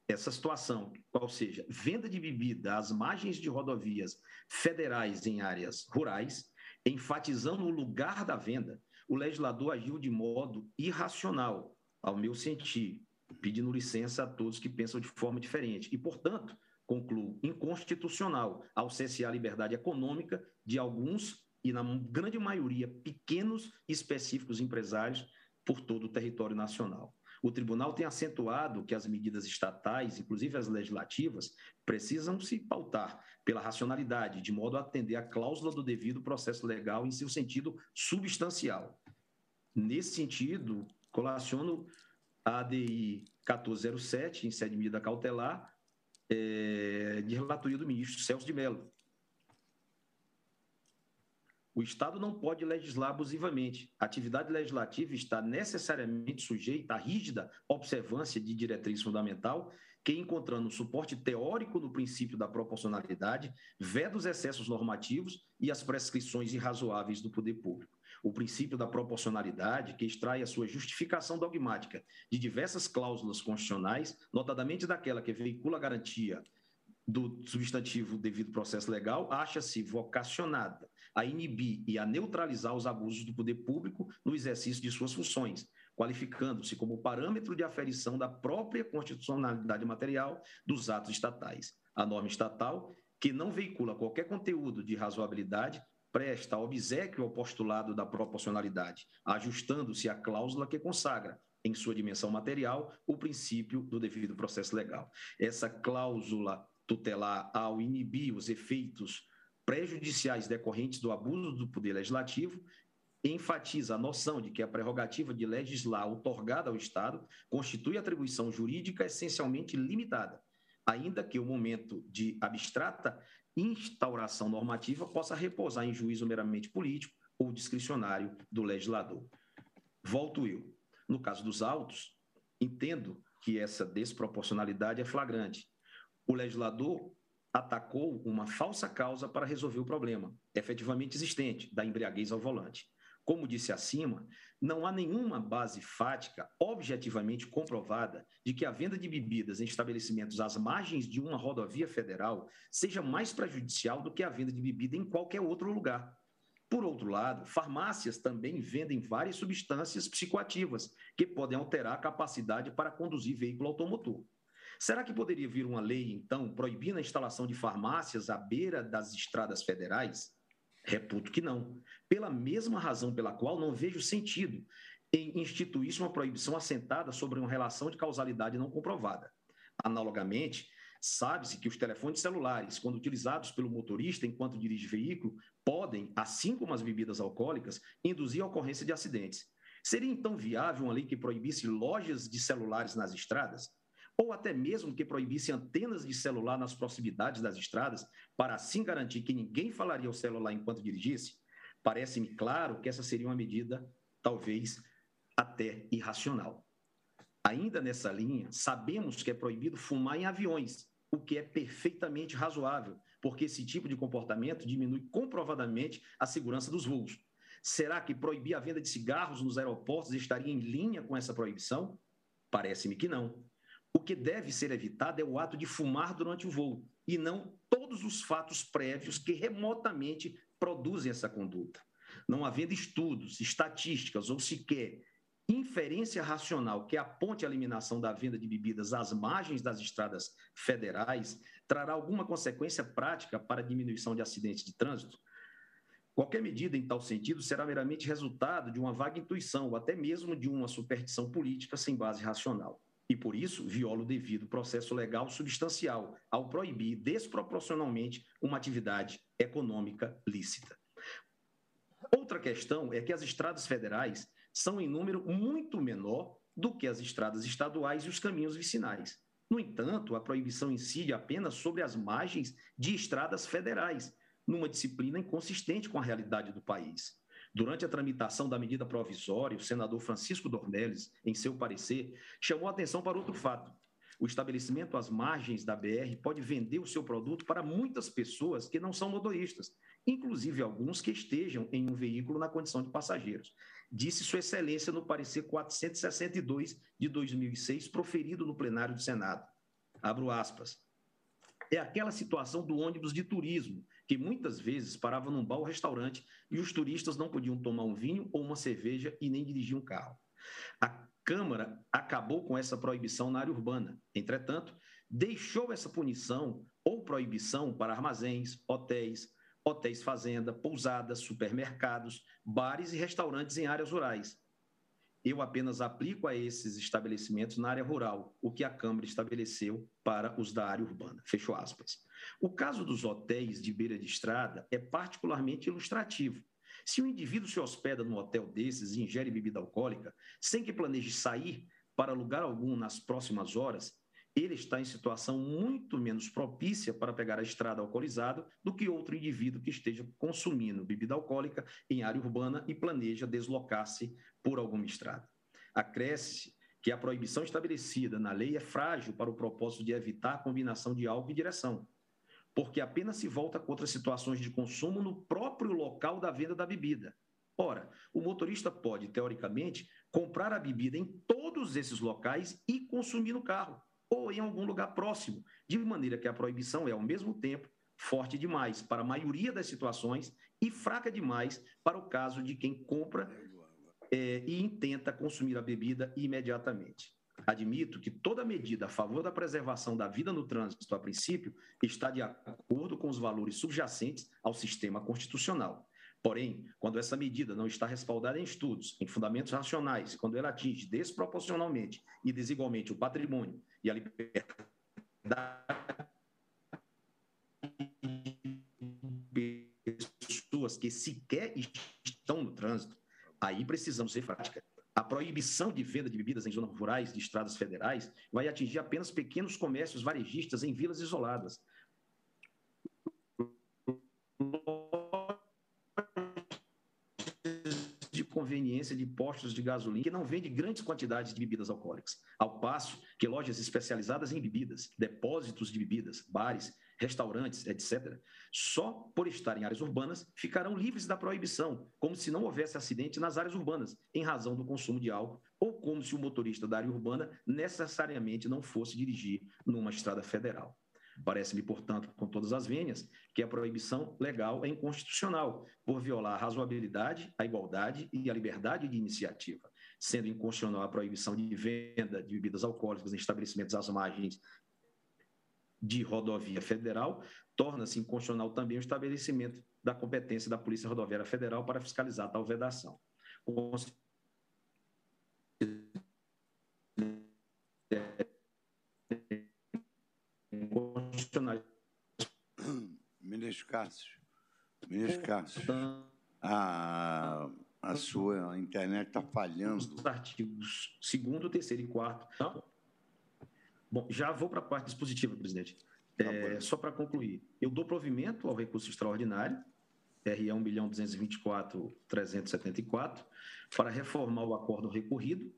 essa situação, ou seja, venda de bebida às margens de rodovias federais em áreas rurais, enfatizando o lugar da venda, o legislador agiu de modo irracional, ao meu sentir, pedindo licença a todos que pensam de forma diferente. E, portanto, concluo, inconstitucional ao cessear a liberdade econômica de alguns, e na grande maioria, pequenos e específicos empresários por todo o território nacional. O tribunal tem acentuado que as medidas estatais, inclusive as legislativas, precisam se pautar pela racionalidade, de modo a atender a cláusula do devido processo legal em seu sentido substancial. Nesse sentido, colaciono a ADI 1407, em sede de medida cautelar, é, de relatoria do ministro Celso de Mello. O Estado não pode legislar abusivamente. A atividade legislativa está necessariamente sujeita à rígida observância de diretriz fundamental que, encontrando suporte teórico no princípio da proporcionalidade, veda os excessos normativos e as prescrições irrazoáveis do poder público o princípio da proporcionalidade, que extrai a sua justificação dogmática de diversas cláusulas constitucionais, notadamente daquela que veicula a garantia do substantivo devido processo legal, acha-se vocacionada a inibir e a neutralizar os abusos do poder público no exercício de suas funções, qualificando-se como parâmetro de aferição da própria constitucionalidade material dos atos estatais. A norma estatal, que não veicula qualquer conteúdo de razoabilidade, presta obsequio ao postulado da proporcionalidade, ajustando-se à cláusula que consagra, em sua dimensão material, o princípio do devido processo legal. Essa cláusula tutelar, ao inibir os efeitos prejudiciais decorrentes do abuso do poder legislativo, enfatiza a noção de que a prerrogativa de legislar otorgada ao Estado constitui atribuição jurídica essencialmente limitada, ainda que o momento de abstrata instauração normativa possa repousar em juízo meramente político ou discricionário do legislador. Volto eu. No caso dos autos, entendo que essa desproporcionalidade é flagrante. O legislador atacou uma falsa causa para resolver o problema, efetivamente existente, da embriaguez ao volante. Como disse acima, não há nenhuma base fática objetivamente comprovada de que a venda de bebidas em estabelecimentos às margens de uma rodovia federal seja mais prejudicial do que a venda de bebida em qualquer outro lugar. Por outro lado, farmácias também vendem várias substâncias psicoativas que podem alterar a capacidade para conduzir veículo automotor. Será que poderia vir uma lei, então, proibindo a instalação de farmácias à beira das estradas federais? Reputo que não. Pela mesma razão pela qual não vejo sentido em instituir uma proibição assentada sobre uma relação de causalidade não comprovada. Analogamente, sabe-se que os telefones celulares, quando utilizados pelo motorista enquanto dirige veículo, podem, assim como as bebidas alcoólicas, induzir a ocorrência de acidentes. Seria então viável uma lei que proibisse lojas de celulares nas estradas? Ou até mesmo que proibisse antenas de celular nas proximidades das estradas, para assim garantir que ninguém falaria ao celular enquanto dirigisse, parece-me claro que essa seria uma medida, talvez, até irracional. Ainda nessa linha, sabemos que é proibido fumar em aviões, o que é perfeitamente razoável, porque esse tipo de comportamento diminui comprovadamente a segurança dos voos. Será que proibir a venda de cigarros nos aeroportos estaria em linha com essa proibição? Parece-me que não. O que deve ser evitado é o ato de fumar durante o voo e não todos os fatos prévios que remotamente produzem essa conduta. Não havendo estudos, estatísticas ou sequer inferência racional que aponte a eliminação da venda de bebidas às margens das estradas federais trará alguma consequência prática para a diminuição de acidentes de trânsito? Qualquer medida em tal sentido será meramente resultado de uma vaga intuição ou até mesmo de uma superstição política sem base racional e, por isso, viola o devido processo legal substancial ao proibir desproporcionalmente uma atividade econômica lícita. Outra questão é que as estradas federais são em número muito menor do que as estradas estaduais e os caminhos vicinais. No entanto, a proibição incide apenas sobre as margens de estradas federais, numa disciplina inconsistente com a realidade do país. Durante a tramitação da medida provisória, o senador Francisco Dornelles, em seu parecer, chamou atenção para outro fato. o estabelecimento às margens da BR pode vender o seu produto para muitas pessoas que não são motoristas, inclusive alguns que estejam em um veículo na condição de passageiros. Disse Sua Excelência no parecer 462 de 2006, proferido no plenário do Senado. Abro aspas. É aquela situação do ônibus de turismo, que muitas vezes parava num bar ou restaurante e os turistas não podiam tomar um vinho ou uma cerveja e nem dirigir um carro. A Câmara acabou com essa proibição na área urbana. Entretanto, deixou essa punição ou proibição para armazéns, hotéis, hotéis fazenda, pousadas, supermercados, bares e restaurantes em áreas rurais. Eu apenas aplico a esses estabelecimentos na área rural o que a Câmara estabeleceu para os da área urbana. Fechou aspas. O caso dos hotéis de beira de estrada é particularmente ilustrativo. Se um indivíduo se hospeda num hotel desses e ingere bebida alcoólica, sem que planeje sair para lugar algum nas próximas horas, ele está em situação muito menos propícia para pegar a estrada alcoolizado do que outro indivíduo que esteja consumindo bebida alcoólica em área urbana e planeja deslocar-se por alguma estrada. Acresce que a proibição estabelecida na lei é frágil para o propósito de evitar a combinação de álcool e direção porque apenas se volta contra situações de consumo no próprio local da venda da bebida. Ora, o motorista pode, teoricamente, comprar a bebida em todos esses locais e consumir no carro, ou em algum lugar próximo, de maneira que a proibição é, ao mesmo tempo, forte demais para a maioria das situações e fraca demais para o caso de quem compra é, e intenta consumir a bebida imediatamente. Admito que toda medida a favor da preservação da vida no trânsito, a princípio, está de acordo com os valores subjacentes ao sistema constitucional. Porém, quando essa medida não está respaldada em estudos, em fundamentos racionais, quando ela atinge desproporcionalmente e desigualmente o patrimônio e a liberdade de pessoas que sequer estão no trânsito, aí precisamos ser prática. A proibição de venda de bebidas em zonas rurais de estradas federais vai atingir apenas pequenos comércios varejistas em vilas isoladas. Conveniência de postos de gasolina que não vende grandes quantidades de bebidas alcoólicas, ao passo que lojas especializadas em bebidas, depósitos de bebidas, bares restaurantes, etc., só por estar em áreas urbanas ficarão livres da proibição, como se não houvesse acidente nas áreas urbanas, em razão do consumo de álcool, ou como se o motorista da área urbana necessariamente não fosse dirigir numa estrada federal. Parece-me, portanto, com todas as vênias, que a proibição legal é inconstitucional, por violar a razoabilidade, a igualdade e a liberdade de iniciativa, sendo inconstitucional a proibição de venda de bebidas alcoólicas em estabelecimentos às margens de rodovia federal, torna-se inconstitucional também o estabelecimento da competência da Polícia Rodoviária Federal para fiscalizar tal vedação. Ministro Cássio, ministro Cássio, a, a sua internet está falhando. Os artigos 2 terceiro e 4 Bom, já vou para a parte dispositiva, presidente. Tá é, só para concluir, eu dou provimento ao recurso extraordinário, RE 1 bilhão 224 374, para reformar o acordo recorrido,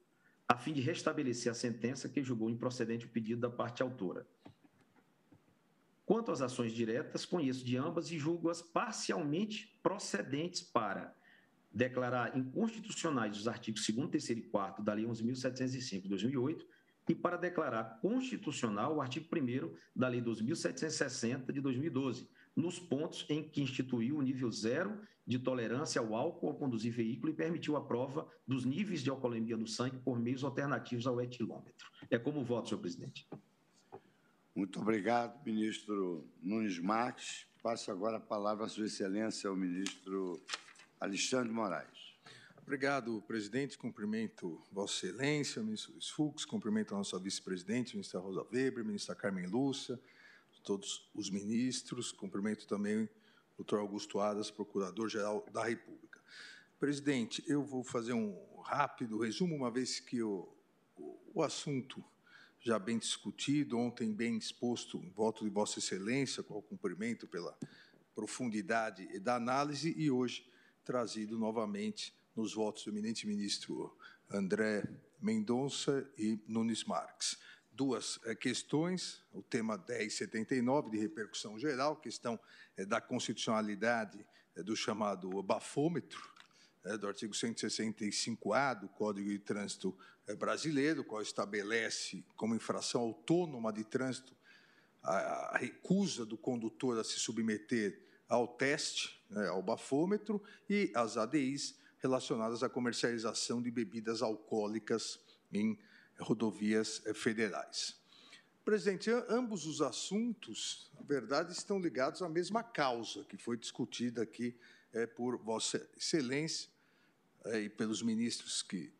a fim de restabelecer a sentença que julgou improcedente o pedido da parte autora. Quanto às ações diretas, conheço de ambas e julgo-as parcialmente procedentes para declarar inconstitucionais os artigos 2 3 e 4 da Lei 11.705 de 2008 e para declarar constitucional o artigo 1 da Lei 2.760 de 2012, nos pontos em que instituiu o nível zero de tolerância ao álcool ao conduzir veículo e permitiu a prova dos níveis de alcoolemia no sangue por meios alternativos ao etilômetro. É como voto, senhor presidente. Muito obrigado, ministro Nunes Marques. Passo agora a palavra à sua excelência, ao ministro Alexandre Moraes. Obrigado, presidente. Cumprimento Vossa Excelência, o ministro Luiz Fux, cumprimento a nossa vice-presidente, ministra Rosa Weber, ministra Carmen Lúcia, todos os ministros, cumprimento também o doutor Augusto Adas, procurador-geral da República. Presidente, eu vou fazer um rápido resumo, uma vez que o, o assunto já bem discutido, ontem bem exposto, voto de Vossa Excelência, com o cumprimento pela profundidade da análise, e hoje trazido novamente nos votos do eminente ministro André Mendonça e Nunes Marques. duas é, questões, o tema 1079, de repercussão geral, questão é, da constitucionalidade é, do chamado bafômetro, do artigo 165-A do Código de Trânsito Brasileiro, qual estabelece como infração autônoma de trânsito a, a recusa do condutor a se submeter ao teste, né, ao bafômetro, e as ADIs relacionadas à comercialização de bebidas alcoólicas em rodovias eh, federais. Presidente, ambos os assuntos, na verdade, estão ligados à mesma causa que foi discutida aqui é, por Vossa Excelência é, e pelos ministros que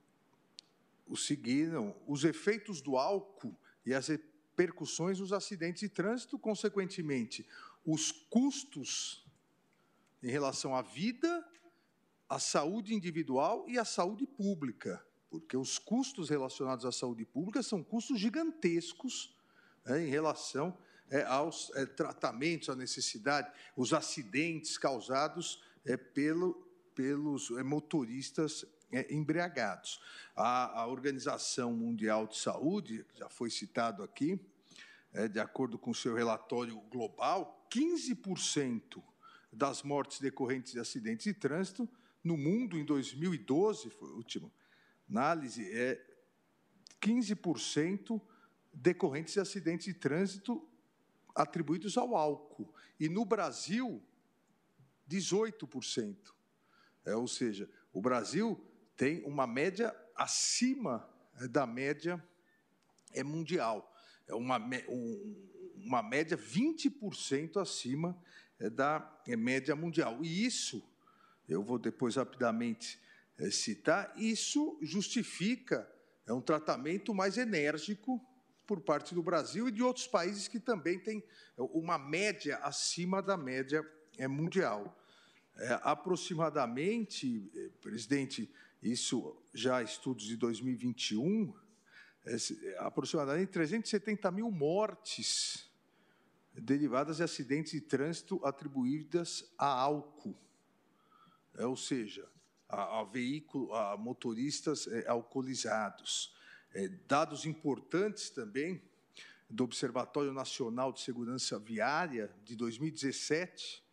o seguiram, os efeitos do álcool e as repercussões nos acidentes de trânsito, consequentemente, os custos em relação à vida, à saúde individual e à saúde pública, porque os custos relacionados à saúde pública são custos gigantescos né, em relação é, aos é, tratamentos, à necessidade, os acidentes causados é, pelo, pelos é, motoristas embriagados. A, a, Organização Mundial de Saúde, já foi citado aqui, é, de acordo com seu relatório global, 15% das mortes decorrentes de acidentes de trânsito no mundo em 2012, foi a última análise, é 15% decorrentes de acidentes de trânsito atribuídos ao álcool. E no Brasil, 18%. É, ou seja, o Brasil tem uma média acima é, da média é mundial. É uma, um, uma média 20% acima é, da é, média mundial. E isso, eu vou depois rapidamente é, citar, isso justifica é um tratamento mais enérgico por parte do Brasil e de outros países que também têm uma média acima da média mundial. É, aproximadamente, presidente, isso já estudos de 2021, é, aproximadamente 370 mil mortes derivadas de acidentes de trânsito atribuídas a álcool, é, ou seja, a, a veículo, a motoristas é, alcoolizados. É, dados importantes também do Observatório Nacional de Segurança Viária de 2017,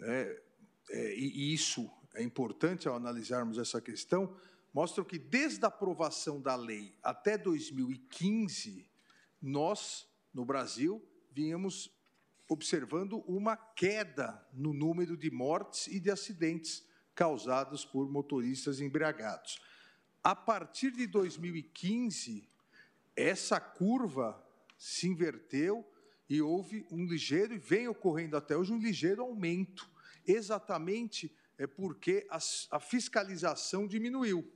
é, é, e isso é importante ao analisarmos essa questão, mostram que desde a aprovação da lei até 2015, nós, no Brasil, vínhamos observando uma queda no número de mortes e de acidentes causados por motoristas embriagados. A partir de 2015, essa curva se inverteu e houve um ligeiro, e vem ocorrendo até hoje, um ligeiro aumento, exatamente é porque a, a fiscalização diminuiu.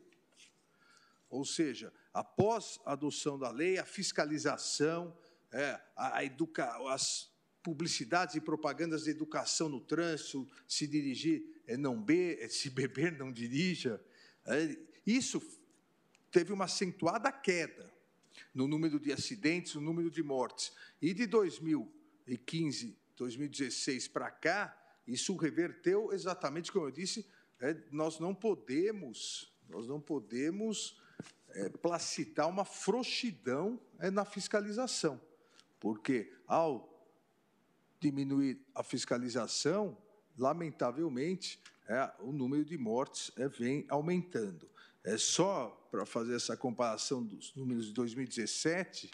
Ou seja, após a adoção da lei, a fiscalização, é, a, a educa, as publicidades e propagandas de educação no trânsito, se dirigir é não beber, é se (laughs) beber não dirija, é, isso teve uma acentuada queda no número de acidentes, no número de mortes. E de 2015, 2016 para cá, isso reverteu exatamente como eu disse, é, nós não podemos, nós não podemos é, placitar uma frouxidão é, na fiscalização, porque ao diminuir a fiscalização, lamentavelmente, é, o número de mortes é, vem aumentando. É só para fazer essa comparação dos números de 2017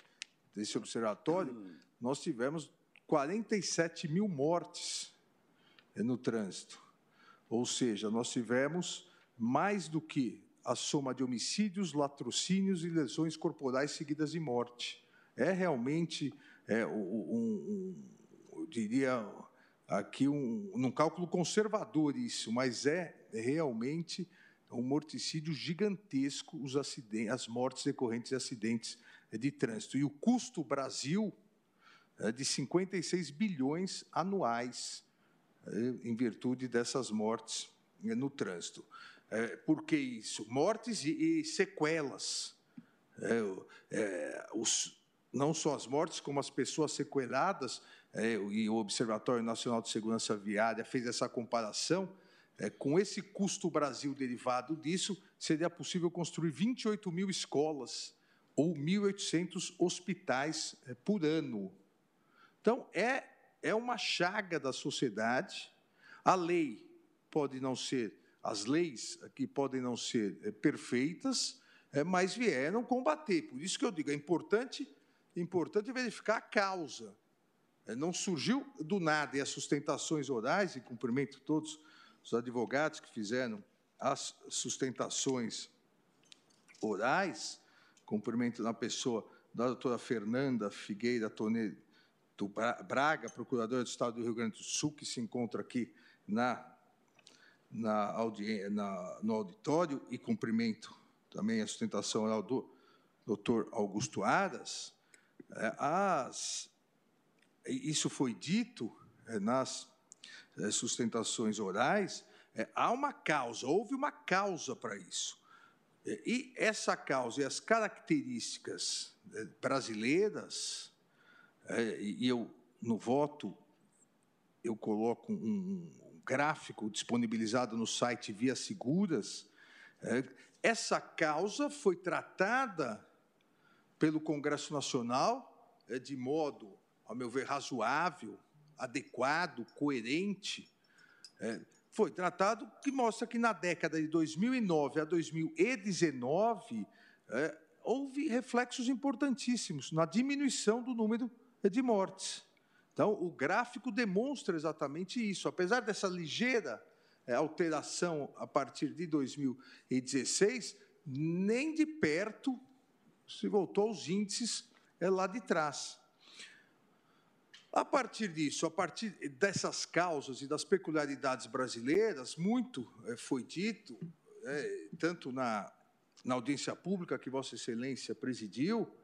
desse observatório, nós tivemos 47 mil mortes no trânsito. Ou seja, nós tivemos mais do que a soma de homicídios, latrocínios e lesões corporais seguidas de morte. É realmente, é, um, um, eu diria aqui, um, num cálculo conservador isso, mas é realmente um morticídio gigantesco os acidentes, as mortes decorrentes de acidentes de trânsito. E o custo Brasil é de 56 bilhões anuais em virtude dessas mortes eh, no trânsito. É, por que isso? Mortes e, sequelas. Não só as mortes, como as pessoas sequeladas, e o Observatório Nacional de Segurança Viária fez essa comparação. Com esse custo Brasil derivado disso, seria possível construir 28 mil escolas ou 1.800 hospitais por ano. Então, é, é uma chaga da sociedade. A lei pode não ser, as leis aqui podem não ser é, perfeitas, é, mas vieram combater. Por isso que eu digo, é importante, importante verificar a causa. É, não surgiu do nada, e as sustentações orais, e cumprimento todos os advogados que fizeram as sustentações orais, cumprimento na pessoa da doutora Fernanda Figueira Tonedo Braga, procuradora do Estado do Rio Grande do Sul, que se encontra aqui na, na, na no auditório, e cumprimento também a sustentação oral do doutor Augusto Aras, é, as, isso foi dito é, nas é, sustentações orais, há uma causa, houve uma causa para isso. E essa causa e as características brasileiras, é, e eu, no voto, eu coloco um, gráfico disponibilizado no site Via Seguras, essa causa foi tratada pelo Congresso Nacional de modo, ao meu ver, razoável, adequado, coerente, foi tratado, que mostra que na década de 2009 a 2019 é, houve reflexos importantíssimos na diminuição do número de mortes. Então, o gráfico demonstra exatamente isso. Apesar dessa ligeira é, alteração a partir de 2016, nem de perto se voltou aos índices é, lá de trás. A partir disso, a partir dessas causas e das peculiaridades brasileiras, muito é, foi dito, é, tanto na, na audiência pública que Vossa Excelência presidiu, é,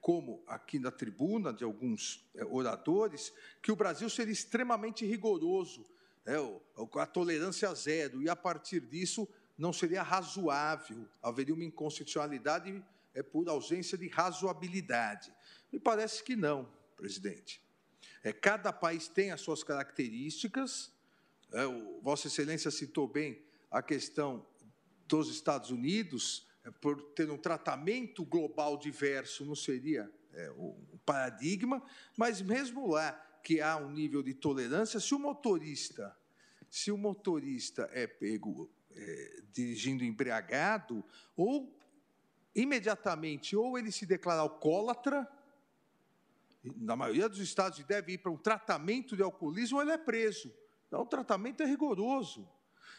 como aqui na tribuna de alguns é, oradores, que o Brasil seria extremamente rigoroso, é, a tolerância zero, e a partir disso não seria razoável, haveria uma inconstitucionalidade é, por ausência de razoabilidade. Me parece que não presidente. É, cada país tem as suas características. É, o, Vossa Excelência citou bem a questão dos Estados Unidos, é, por ter um tratamento global diverso, não seria é, paradigma, mas mesmo lá que há um nível de tolerância, se o motorista, se o motorista é pego é, dirigindo embriagado, ou imediatamente, ou ele se declara alcoólatra, na maioria dos estados, e deve ir para um tratamento de alcoolismo, ele é preso. Então, o tratamento é rigoroso.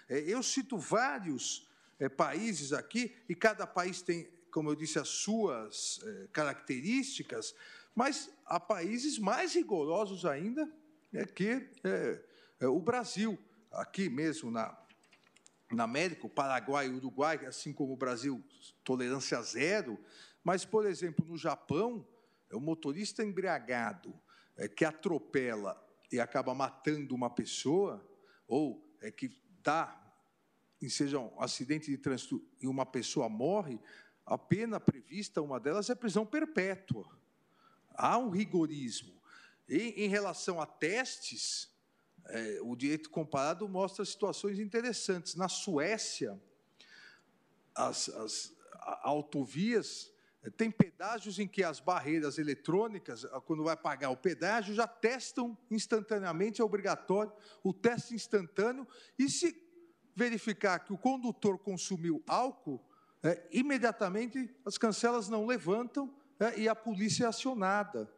É, eu cito vários é, países aqui, e cada país tem, como eu disse, as suas é, características, mas há países mais rigorosos ainda é que o Brasil. Aqui mesmo na, na América, o Paraguai e o Uruguai, assim como o Brasil, tolerância zero, mas, por exemplo, no Japão, é o motorista embriagado que atropela e acaba matando uma pessoa, ou é que dá, seja um acidente de trânsito e uma pessoa morre, a pena prevista, uma delas, é prisão perpétua. Há um rigorismo. E, em relação a testes, é, o direito comparado mostra situações interessantes. Na Suécia, as, as autovias tem pedágios em que as barreiras eletrônicas, quando vai pagar o pedágio, já testam instantaneamente, é obrigatório o teste instantâneo, e se verificar que o condutor consumiu álcool, é, imediatamente as cancelas não levantam é, e a polícia é acionada.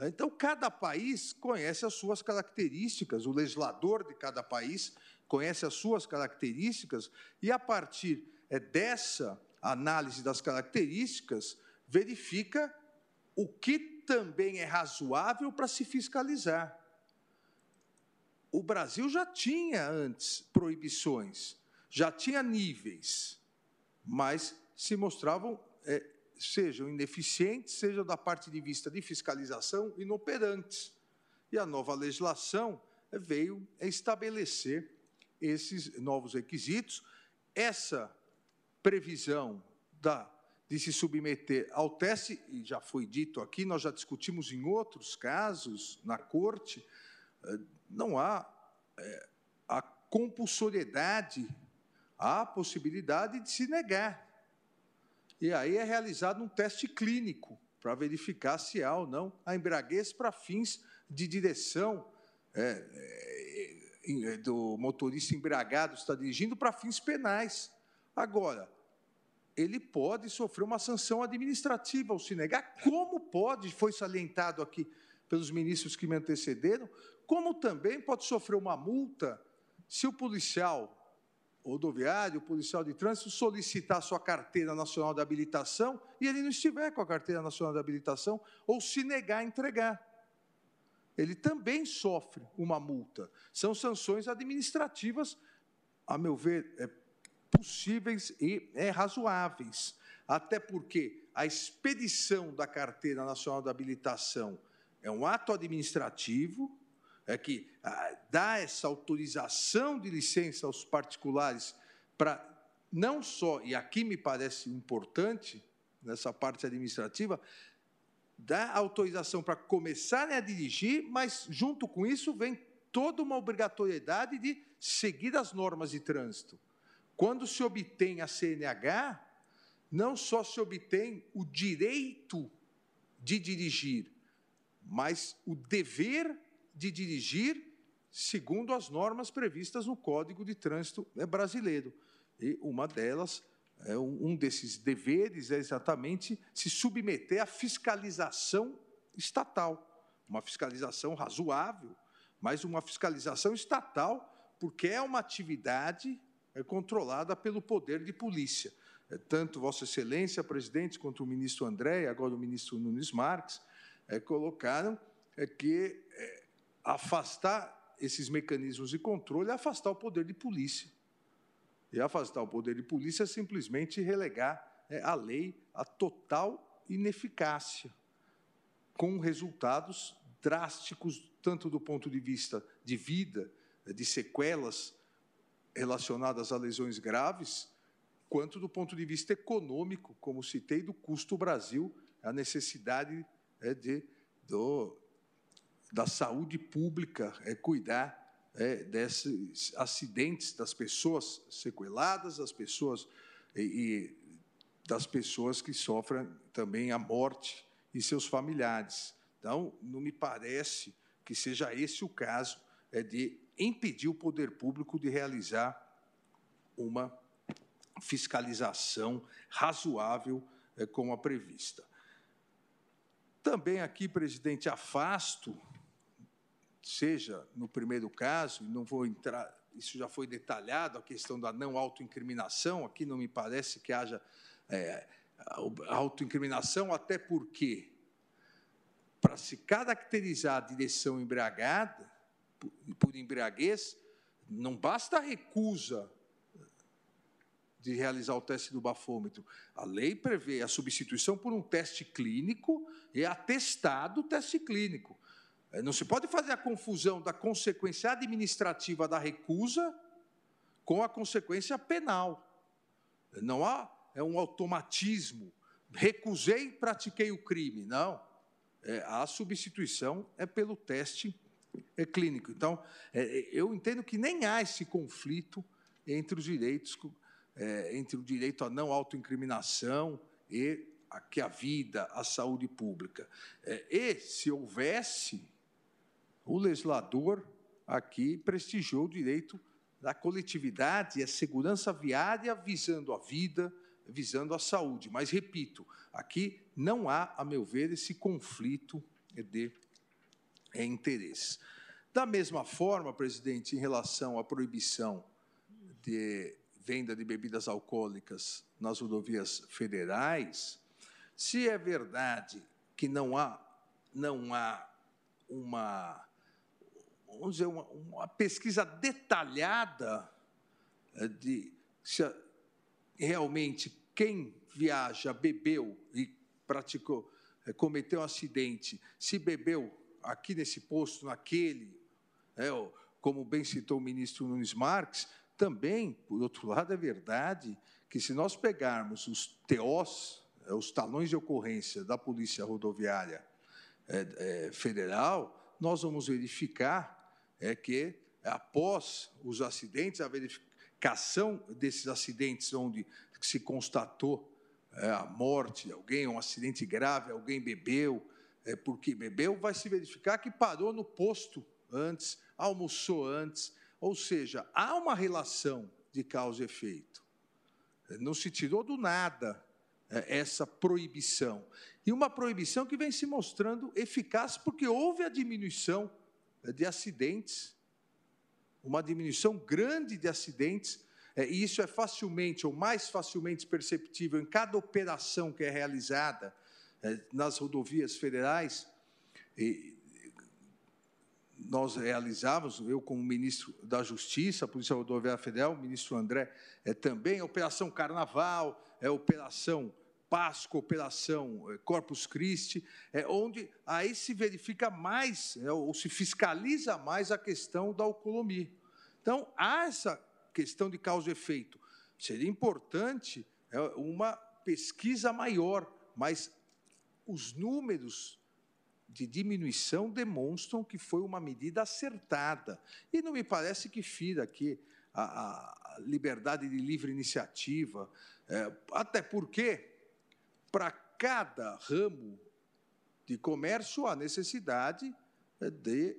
Então, cada país conhece as suas características, o legislador de cada país conhece as suas características, e a partir é, dessa análise das características, verifica o que também é razoável para se fiscalizar. O Brasil já tinha antes proibições, já tinha níveis, mas se mostravam, é, sejam ineficientes, seja da parte de vista de fiscalização, inoperantes. E a nova legislação veio estabelecer esses novos requisitos. Essa previsão da, de se submeter ao teste, e já foi dito aqui, nós já discutimos em outros casos na corte, eh, não há é, a compulsoriedade, há a possibilidade de se negar. e aí é realizado um teste clínico para verificar se há ou não a embriaguez para fins de direção é, é, é do motorista embriagado está dirigindo para fins penais. Agora, ele pode sofrer uma sanção administrativa ao se negar, como pode, foi salientado aqui pelos ministros que me antecederam, como também pode sofrer uma multa se o policial rodoviário, o policial de trânsito solicitar sua carteira nacional de habilitação e ele não estiver com a carteira nacional de habilitação ou se negar a entregar. Ele também sofre uma multa. São sanções administrativas, a meu ver, é, possíveis e é, razoáveis. Até porque a expedição da carteira nacional de habilitação é um ato administrativo, é que ah, dá essa autorização de licença aos particulares para não só, e aqui me parece importante, nessa parte administrativa, dá autorização para começarem a dirigir, mas junto com isso vem toda uma obrigatoriedade de seguir as normas de trânsito. Quando se obtém a CNH, não só se obtém o direito de dirigir, mas o dever de dirigir segundo as normas previstas no Código de Trânsito Brasileiro. E uma delas, é um desses deveres é exatamente se submeter à fiscalização estatal, uma fiscalização razoável, mas uma fiscalização estatal, porque é uma atividade é controlada pelo poder de polícia. É, tanto Vossa Excelência, presidente, quanto o ministro André, agora o ministro Nunes Marques, é, colocaram é que é, afastar esses mecanismos de controle é afastar o poder de polícia. E afastar o poder de polícia é simplesmente relegar é, a lei à total ineficácia, com resultados drásticos, tanto do ponto de vista de vida, de sequelas relacionadas a lesões graves, quanto do ponto de vista econômico, como citei, do custo Brasil, a necessidade é, de, do, da saúde pública, é cuidar é, desses acidentes, das pessoas sequeladas, das pessoas e, e das pessoas que sofrem também a morte e seus familiares. Então, não me parece que seja esse o caso é de impedir o poder público de realizar uma fiscalização razoável é, como a prevista. Também aqui, presidente, afasto seja no primeiro caso, não vou entrar, isso já foi detalhado, a questão da não autoincriminação, aqui não me parece que haja é, autoincriminação, até porque, para se caracterizar a direção embriagada, por, por embriaguez, não basta a recusa de realizar o teste do bafômetro. A lei prevê a substituição por um teste clínico e atestado teste clínico. É, não se pode fazer a confusão da consequência administrativa da recusa com a consequência penal. Não há é um automatismo. Recusei pratiquei o crime. Não. É, a substituição é pelo teste é, clínico. Então, é, eu entendo que nem há esse conflito entre os direitos, é, entre o direito à não autoincriminação e a, que a vida, a saúde pública. É, e, se houvesse o legislador aqui prestigiou o direito da coletividade e a segurança viária visando a vida, visando a saúde. Mas, repito, aqui não há, a meu ver, esse conflito de é, interesses. Da mesma forma, presidente, em relação à proibição de venda de bebidas alcoólicas nas rodovias federais, se é verdade que não há, não há uma vamos dizer, uma, uma pesquisa detalhada eh, de se realmente quem viaja bebeu e praticou, eh, cometeu um acidente, se bebeu aqui nesse posto, naquele, é, como bem citou o ministro Nunes Marques, também, por outro lado, é verdade que se nós pegarmos os TOs, eh, os talões de ocorrência da Polícia Rodoviária é, é, Federal, nós vamos verificar é que, após os acidentes, a verificação desses acidentes onde se constatou é, a morte de alguém, um acidente grave, alguém bebeu, é, porque bebeu, vai se verificar que parou no posto antes, almoçou antes, ou seja, há uma relação de causa e efeito. Não se tirou do nada é, essa proibição. E uma proibição que vem se mostrando eficaz porque houve a diminuição é, de acidentes, uma diminuição grande de acidentes, é, e isso é facilmente ou mais facilmente perceptível em cada operação que é realizada nas rodovias federais. E, nós realizávamos, eu como ministro da Justiça, a Polícia Rodoviária Federal, o ministro André é, também, Operação Carnaval, é, Operação Páscoa, Operação é, Corpus Christi, é, onde aí se verifica mais, é, ou se fiscaliza mais a questão da alcoolemia. Então, há essa questão de causa e efeito. Seria importante é, uma pesquisa maior, mas os números de diminuição demonstram que foi uma medida acertada. E não me parece que fira aqui a, a liberdade de livre iniciativa, é, até porque, para cada ramo de comércio, há necessidade é, de,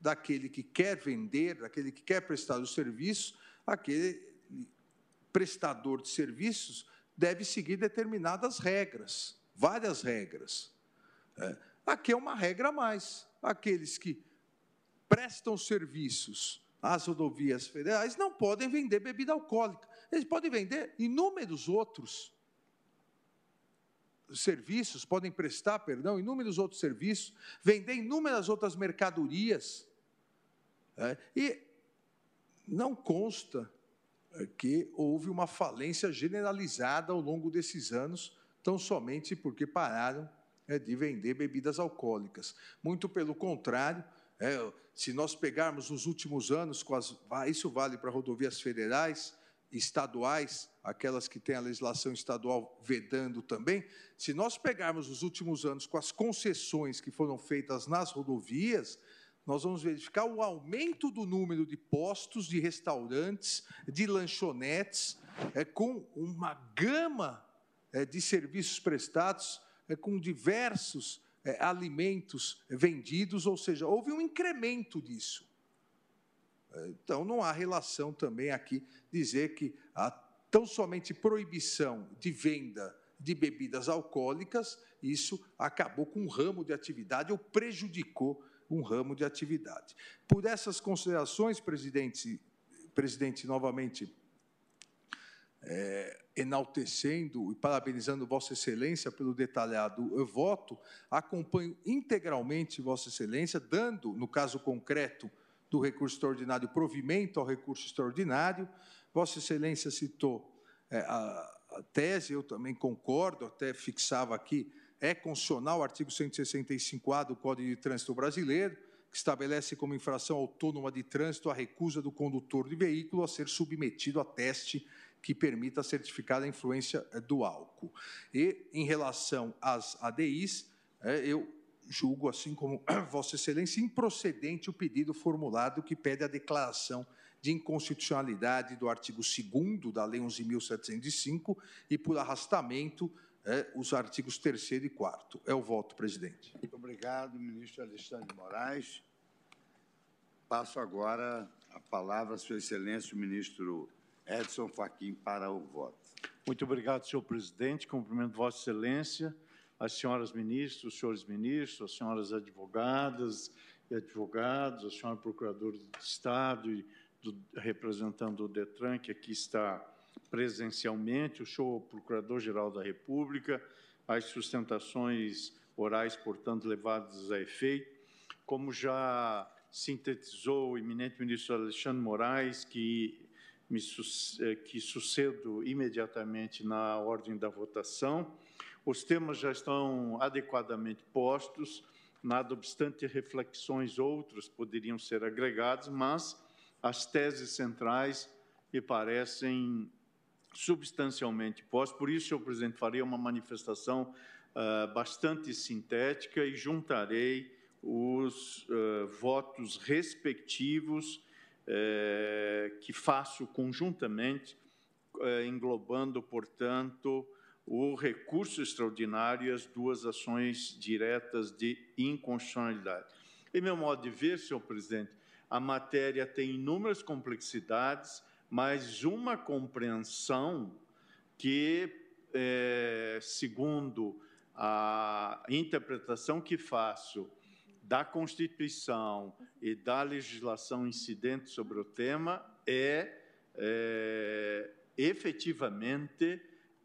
daquele que quer vender, daquele que quer prestar o serviço, aquele prestador de serviços deve seguir determinadas regras, várias regras. É, Aqui é uma regra a mais. Aqueles que prestam serviços às rodovias federais não podem vender bebida alcoólica. Eles podem vender inúmeros outros serviços, podem prestar, perdão, inúmeros outros serviços, vender inúmeras outras mercadorias. É, e não consta que houve uma falência generalizada ao longo desses anos, tão somente porque pararam é, de vender bebidas alcoólicas. Muito pelo contrário, é, se nós pegarmos os últimos anos, as, isso vale para rodovias federais, estaduais, aquelas que têm a legislação estadual vedando também, se nós pegarmos os últimos anos com as concessões que foram feitas nas rodovias, nós vamos verificar o aumento do número de postos, de restaurantes, de lanchonetes, é, com uma gama é, de serviços prestados com diversos é, alimentos vendidos, ou seja, houve um incremento disso. É, então, não há relação também aqui dizer que há tão somente proibição de venda de bebidas alcoólicas, isso acabou com um ramo de atividade ou prejudicou um ramo de atividade. Por essas considerações, presidente, presidente novamente, é, enaltecendo e parabenizando Vossa Excelência pelo detalhado voto, acompanho integralmente Vossa Excelência, dando, no caso concreto do recurso extraordinário, provimento ao recurso extraordinário. Vossa Excelência citou é, a, a tese, eu também concordo, até fixava aqui, é constitucional o artigo 165-A do Código de Trânsito Brasileiro, que estabelece como infração autônoma de trânsito a recusa do condutor de veículo a ser submetido a teste que permita certificar a influência eh, do álcool. E, em relação às ADIs, eh, eu julgo, assim como (clears throat) Vossa Excelência, improcedente o pedido formulado que pede a declaração de inconstitucionalidade do artigo 2 da Lei 11.705 e, por arrastamento, é, os artigos 3 e 4. É o voto, presidente. Muito obrigado, ministro Alexandre Moraes. Passo agora a palavra à Sua Excelência, o ministro Edson Fachin para o voto. Muito obrigado, senhor presidente. Cumprimento Vossa Excelência, as senhoras ministras, os senhores ministros, as senhoras advogadas e advogados, a senhora procuradora do Estado e do, representando o DETRAN, que aqui está presencialmente, o senhor procurador-geral da República, as sustentações orais, portanto, levadas a efeito, como já sintetizou o eminente ministro Alexandre Moraes, que que sucedo imediatamente na ordem da votação. Os temas já estão adequadamente postos, nada obstante reflexões outras poderiam ser agregadas, mas as teses centrais me parecem substancialmente postas. Por isso, senhor presidente, farei uma manifestação uh, bastante sintética e juntarei os uh, votos respectivos é, que faço conjuntamente, é, englobando, portanto, o recurso extraordinário e as duas ações diretas de inconstitucionalidade. Em meu modo de ver, senhor presidente, a matéria tem inúmeras complexidades, mas uma compreensão que, é, segundo a interpretação que faço da Constituição e da legislação incidente sobre o tema, é, é efetivamente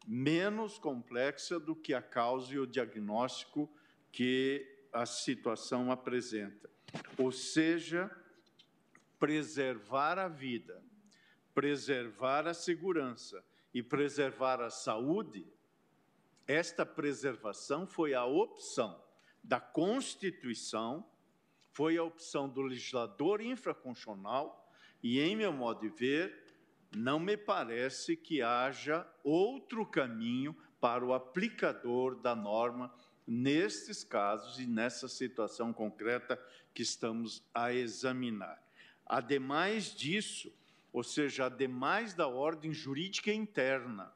menos complexa do que a causa e o diagnóstico que a situação apresenta. Ou seja, preservar a vida, preservar a segurança e preservar a saúde, esta preservação foi a opção da Constituição, foi a opção do legislador infraconstitucional e, em meu modo de ver, não me parece que haja outro caminho para o aplicador da norma nestes casos e nessa situação concreta que estamos a examinar. Ademais disso, ou seja, ademais da ordem jurídica interna,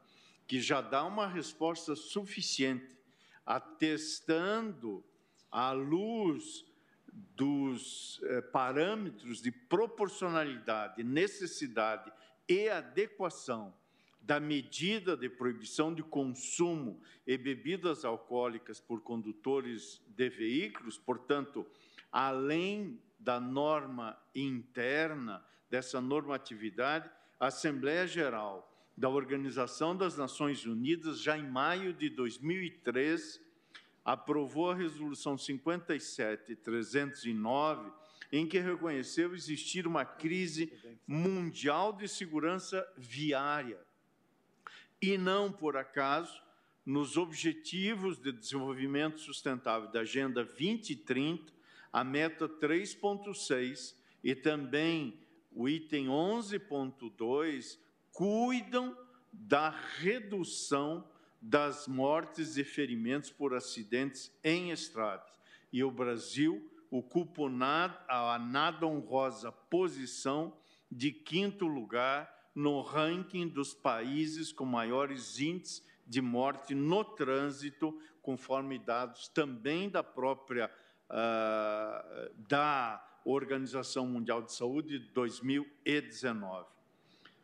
que já dá uma resposta suficiente, atestando à luz dos eh, parâmetros de proporcionalidade, necessidade e adequação da medida de proibição de consumo e bebidas alcoólicas por condutores de veículos, portanto, além da norma interna dessa normatividade, a Assembleia Geral da Organização das Nações Unidas, já em maio de 2003, aprovou a Resolução 57-309, em que reconheceu existir uma crise mundial de segurança viária. E não por acaso, nos Objetivos de Desenvolvimento Sustentável da Agenda 2030, a meta 3.6 e também o item 11.2 cuidam da redução das mortes e ferimentos por acidentes em estradas. E o Brasil ocupa a nada honrosa posição de quinto lugar no ranking dos países com maiores índices de morte no trânsito, conforme dados também da própria uh, da Organização Mundial de Saúde de 2019.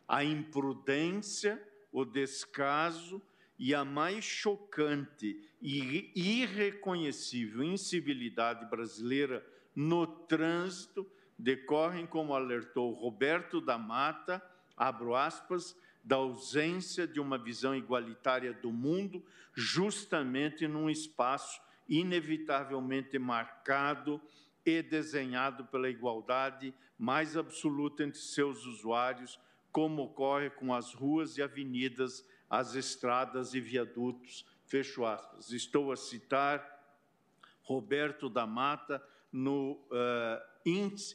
A imprudência, o descaso e a mais chocante e irreconhecível incivilidade brasileira no trânsito decorrem, como alertou Roberto da Mata, abro aspas, da ausência de uma visão igualitária do mundo, justamente num espaço inevitavelmente marcado e desenhado pela igualdade mais absoluta entre seus usuários, como ocorre com as ruas e avenidas as estradas e viadutos, fecho aspas. Estou a citar Roberto da Mata no uh,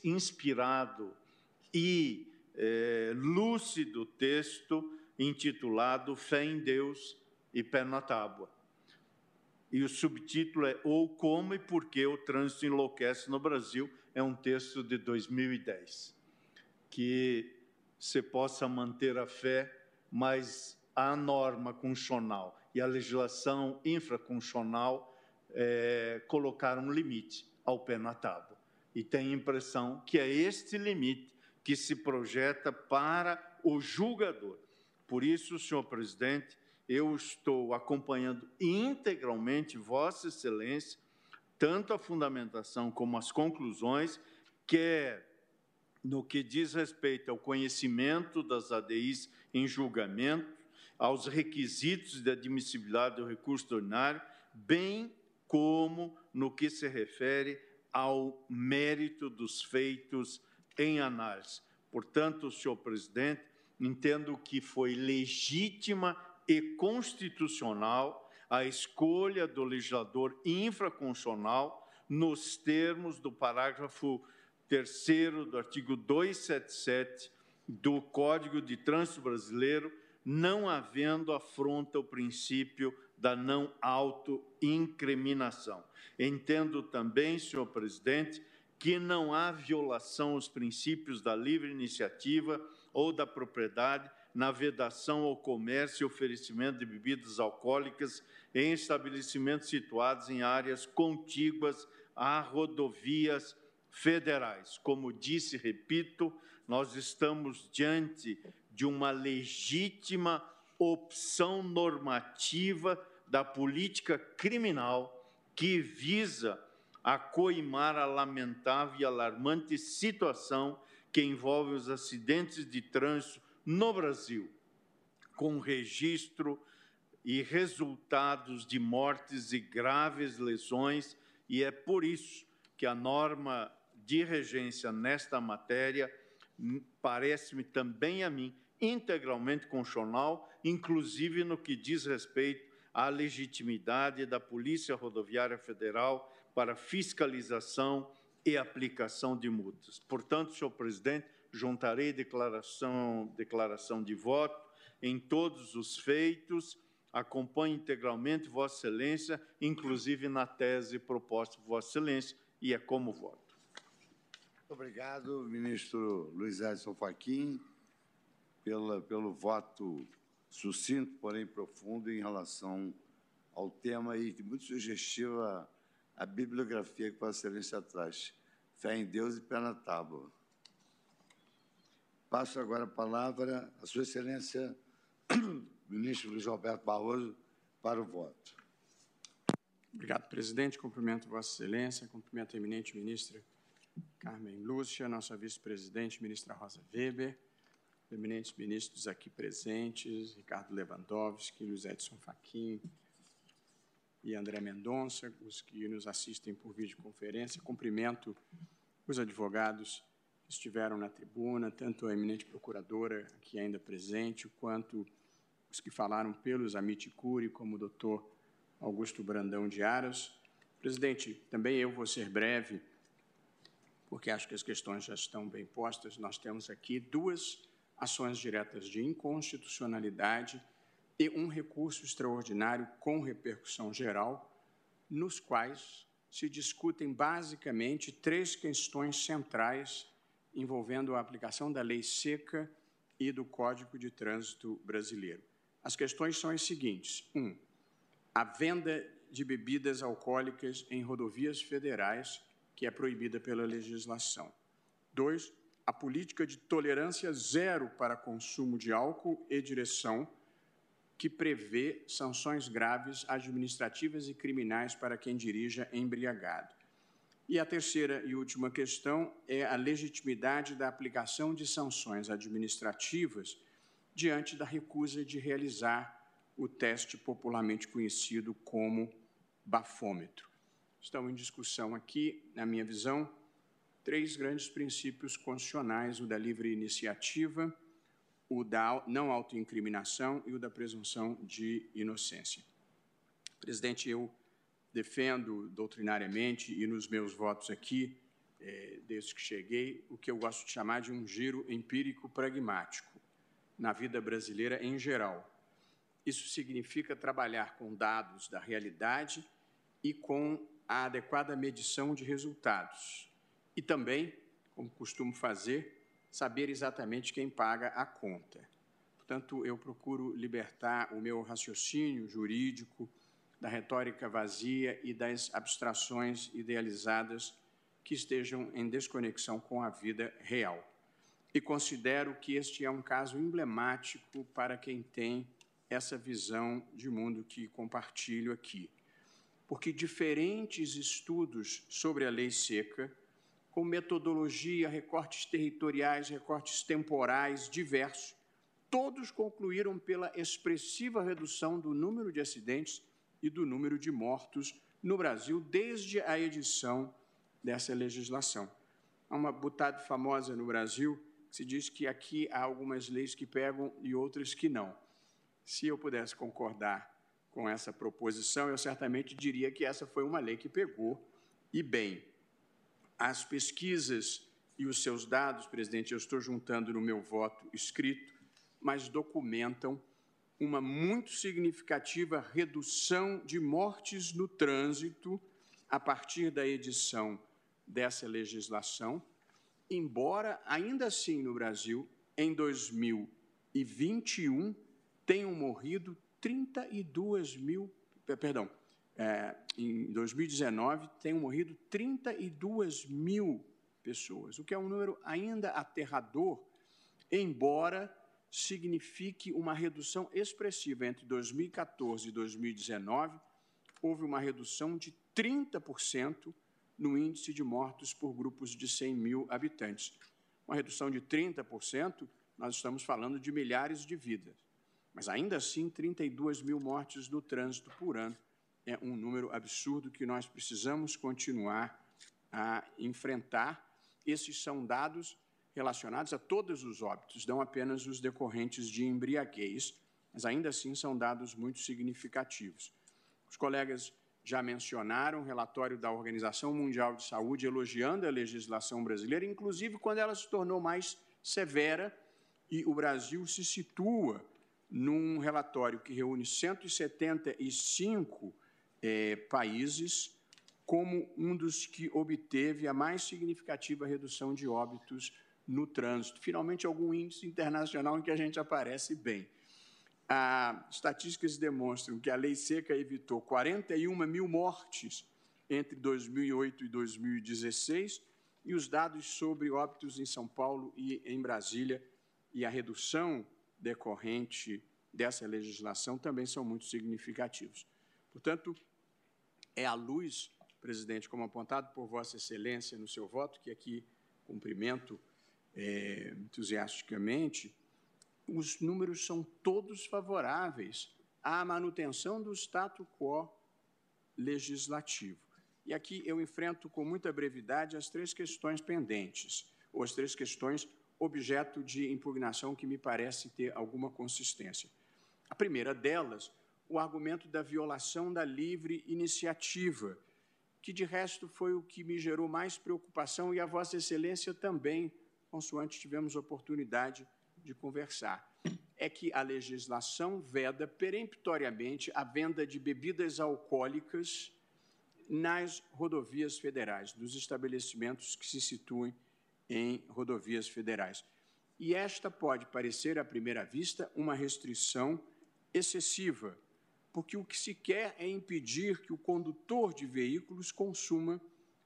inspirado e uh, lúcido texto intitulado Fé em Deus e Pé na Tábua. E o subtítulo é Ou Como e Por que o Trânsito Enlouquece no Brasil, é um texto de 2010. Que você possa manter a fé, mas a norma constitucional e a legislação infraconstitucional é, colocaram um limite ao pé na tábua. E tem a impressão que é este limite que se projeta para o julgador. Por isso, senhor presidente, eu estou acompanhando integralmente Vossa Excelência, tanto a fundamentação como as conclusões, quer no que diz respeito ao conhecimento das ADIs em julgamento, aos requisitos de admissibilidade do recurso ordinário, bem como no que se refere ao mérito dos feitos em análise. Portanto, senhor presidente, entendo que foi legítima e constitucional a escolha do legislador infraconstitucional nos termos do parágrafo 3 do artigo 277 do Código de Trânsito Brasileiro, não havendo afronta ao princípio da não autoincriminação. Entendo também, senhor presidente, que não há violação aos princípios da livre iniciativa ou da propriedade, na vedação ao comércio e oferecimento de bebidas alcoólicas em estabelecimentos situados em áreas contíguas a rodovias federais. Como disse, repito, nós estamos diante de uma legítima opção normativa da política criminal que visa a coimar a lamentável e alarmante situação que envolve os acidentes de trânsito no Brasil, com registro e resultados de mortes e graves lesões, e é por isso que a norma de regência nesta matéria parece-me também a mim integralmente constitucional, inclusive no que diz respeito à legitimidade da Polícia Rodoviária Federal para fiscalização e aplicação de multas. Portanto, senhor presidente, juntarei declaração, declaração de voto em todos os feitos, acompanho integralmente Vossa Excelência, inclusive na tese proposta por Vossa Excelência, e é como voto. Obrigado, ministro Luiz Edson Fachin, pela, pelo voto sucinto, porém profundo, em relação ao tema e muito sugestiva a bibliografia que Vossa Excelência traz. Fé em Deus e pé na tábua. Passo agora a palavra à Sua Excelência, (coughs) ministro Luiz Roberto Barroso, para o voto. Obrigado, presidente. Cumprimento Vossa Excelência, cumprimento a eminente ministra Carmen Lúcia, nossa vice-presidente, ministra Rosa Weber, eminentes ministros aqui presentes, Ricardo Lewandowski, Luiz Edson Fachin, e André Mendonça, os que nos assistem por videoconferência. Cumprimento os advogados que estiveram na tribuna, tanto a eminente procuradora aqui ainda presente, quanto os que falaram pelos Amit Curi, como o doutor Augusto Brandão de Aras. Presidente, também eu vou ser breve, porque acho que as questões já estão bem postas. Nós temos aqui duas ações diretas de inconstitucionalidade e um recurso extraordinário com repercussão geral, nos quais se discutem basicamente três questões centrais envolvendo a aplicação da lei seca e do Código de Trânsito Brasileiro. As questões são as seguintes: um, a venda de bebidas alcoólicas em rodovias federais, que é proibida pela legislação. Dois, a política de tolerância zero para consumo de álcool e direção que prevê sanções graves administrativas e criminais para quem dirija embriagado. E a terceira e última questão é a legitimidade da aplicação de sanções administrativas diante da recusa de realizar o teste popularmente conhecido como bafômetro. Estão em discussão aqui, na minha visão, três grandes princípios constitucionais: o da livre iniciativa, o da não autoincriminação e o da presunção de inocência. Presidente, eu defendo doutrinariamente e nos meus votos aqui, é, desde que cheguei, o que eu gosto de chamar de um giro empírico pragmático na vida brasileira em geral. Isso significa trabalhar com dados da realidade e com a adequada medição de resultados. E também, como costumo fazer, saber exatamente quem paga a conta. Portanto, eu procuro libertar o meu raciocínio jurídico da retórica vazia e das abstrações idealizadas que estejam em desconexão com a vida real. E considero que este é um caso emblemático para quem tem essa visão de mundo que compartilho aqui. Porque diferentes estudos sobre a lei seca com metodologia, recortes territoriais, recortes temporais diversos, todos concluíram pela expressiva redução do número de acidentes e do número de mortos no Brasil desde a edição dessa legislação. Há uma butada famosa no Brasil que se diz que aqui há algumas leis que pegam e outras que não. Se eu pudesse concordar com essa proposição, eu certamente diria que essa foi uma lei que pegou e bem. As pesquisas e os seus dados, presidente, eu estou juntando no meu voto escrito, mas documentam uma muito significativa redução de mortes no trânsito a partir da edição dessa legislação, embora ainda assim no Brasil, em 2000 2021 tenham morrido 32 mil, perdão, é, em 2019 tenham morrido 32 mil pessoas, o que é um número ainda aterrador, embora signifique uma redução expressiva entre 2014 e 2019, houve uma redução de 30% no índice de mortos por grupos de 100 mil habitantes. Uma redução de 30%, nós estamos falando de milhares de vidas. Mas ainda assim, 32 mil mortes no trânsito por ano é um número absurdo que nós precisamos continuar a enfrentar. Esses são dados relacionados a todos os óbitos, não apenas os decorrentes de embriaguez, mas ainda assim são dados muito significativos. Os colegas já mencionaram o relatório da Organização Mundial de Saúde elogiando a legislação brasileira, inclusive quando ela se tornou mais severa e o Brasil se situa num relatório que reúne 175 é, países como um dos que obteve a mais significativa redução de óbitos no trânsito. Finalmente, algum índice internacional em que a gente aparece bem. Ah, estatísticas demonstram que a lei seca evitou 41 mil mortes entre 2008 e 2016 e os dados sobre óbitos em São Paulo e em Brasília e a redução decorrente dessa legislação também são muito significativos. Portanto, é à luz, presidente, como apontado por Vossa Excelência no seu voto, que aqui cumprimento é, entusiasticamente, os números são todos favoráveis à manutenção do status quo legislativo. E aqui eu enfrento com muita brevidade as três questões pendentes, ou as três questões objeto de impugnação que me parece ter alguma consistência. A primeira delas, o argumento da violação da livre iniciativa, que de resto foi o que me gerou mais preocupação e a Vossa Excelência também, consoante tivemos oportunidade de conversar. É que a legislação veda peremptoriamente a venda de bebidas alcoólicas nas rodovias federais, dos estabelecimentos que se situem em rodovias federais. E esta pode parecer, à primeira vista, uma restrição excessiva, porque o que se quer é impedir que o condutor de veículos consuma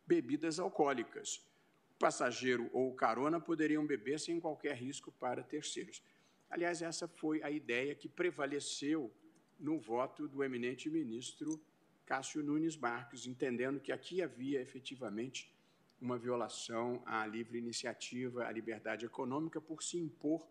bebidas alcoólicas. O passageiro ou o carona poderiam beber sem qualquer risco para terceiros. Aliás, essa foi a ideia que prevaleceu no voto do eminente ministro Cássio Nunes Marques, entendendo que aqui havia efetivamente uma violação à livre iniciativa, à liberdade econômica, por se impor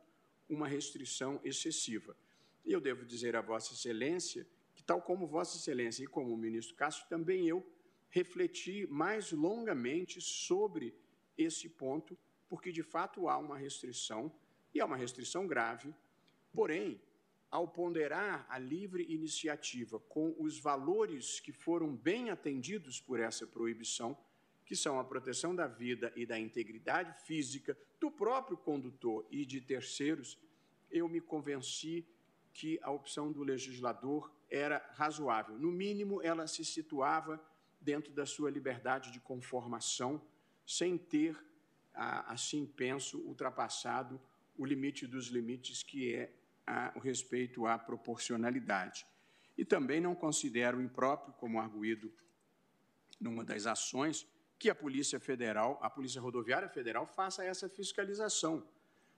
uma restrição excessiva. E eu devo dizer a Vossa Excelência que, tal como Vossa Excelência e como o ministro Cássio, também eu refleti mais longamente sobre esse ponto, porque de fato há uma restrição, e é uma restrição grave, porém, ao ponderar a livre iniciativa com os valores que foram bem atendidos por essa proibição, que são a proteção da vida e da integridade física do próprio condutor e de terceiros, eu me convenci que a opção do legislador era razoável. No mínimo, ela se situava dentro da sua liberdade de conformação, sem ter, assim penso, ultrapassado o limite dos limites, que é o respeito à proporcionalidade. E também não considero impróprio, como arguído numa das ações, que a Polícia Federal, a Polícia Rodoviária Federal, faça essa fiscalização.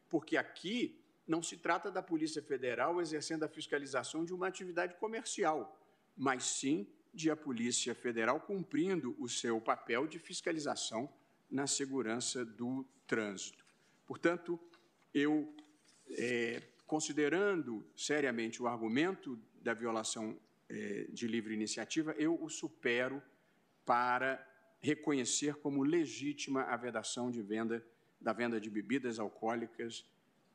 Porque aqui não se trata da Polícia Federal exercendo a fiscalização de uma atividade comercial, mas sim de a Polícia Federal cumprindo o seu papel de fiscalização na segurança do trânsito. Portanto, eu, é, considerando seriamente o argumento da violação é, de livre iniciativa, eu o supero para reconhecer como legítima a vedação de venda da venda de bebidas alcoólicas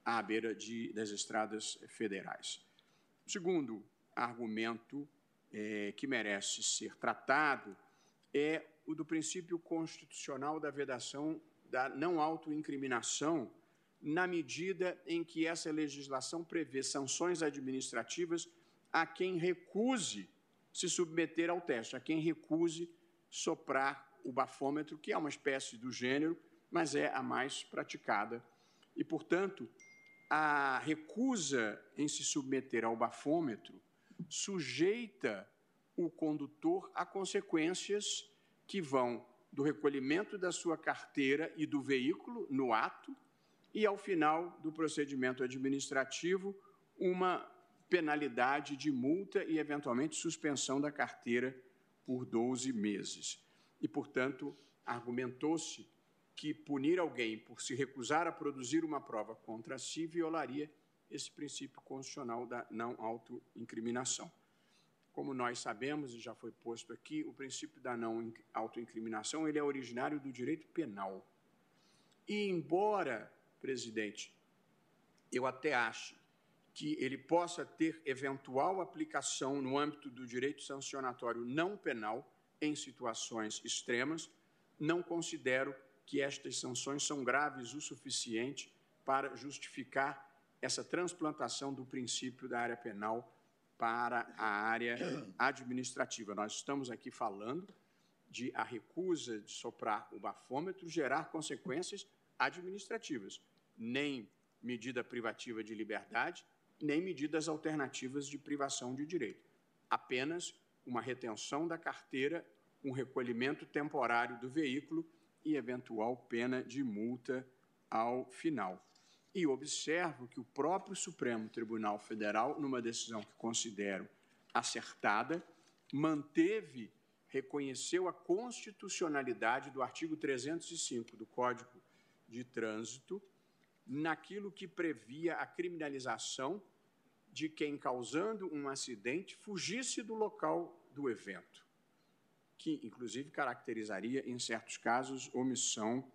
à beira de, das estradas federais. Segundo argumento é, que merece ser tratado é o do princípio constitucional da vedação da não autoincriminação, na medida em que essa legislação prevê sanções administrativas a quem recuse se submeter ao teste, a quem recuse soprar o bafômetro, que é uma espécie do gênero, mas é a mais praticada. E, portanto, a recusa em se submeter ao bafômetro sujeita o condutor a consequências que vão do recolhimento da sua carteira e do veículo no ato e, ao final do procedimento administrativo, uma penalidade de multa e, eventualmente, suspensão da carteira por 12 meses. E, portanto, argumentou-se que punir alguém por se recusar a produzir uma prova contra si violaria esse princípio constitucional da não autoincriminação. Como nós sabemos e já foi posto aqui, o princípio da não autoincriminação ele é originário do direito penal. E embora, presidente, eu até ache que ele possa ter eventual aplicação no âmbito do direito sancionatório não penal em situações extremas, não considero que estas sanções são graves o suficiente para justificar essa transplantação do princípio da área penal para a área administrativa. Nós estamos aqui falando de a recusa de soprar o bafômetro gerar consequências administrativas, nem medida privativa de liberdade, nem medidas alternativas de privação de direito. Apenas uma retenção da carteira, um recolhimento temporário do veículo e eventual pena de multa ao final. E observo que o próprio Supremo Tribunal Federal, numa decisão que considero acertada, manteve, reconheceu a constitucionalidade do artigo 305 do Código de Trânsito naquilo que previa a criminalização de quem, causando um acidente, fugisse do local do evento, que inclusive caracterizaria, em certos casos, omissão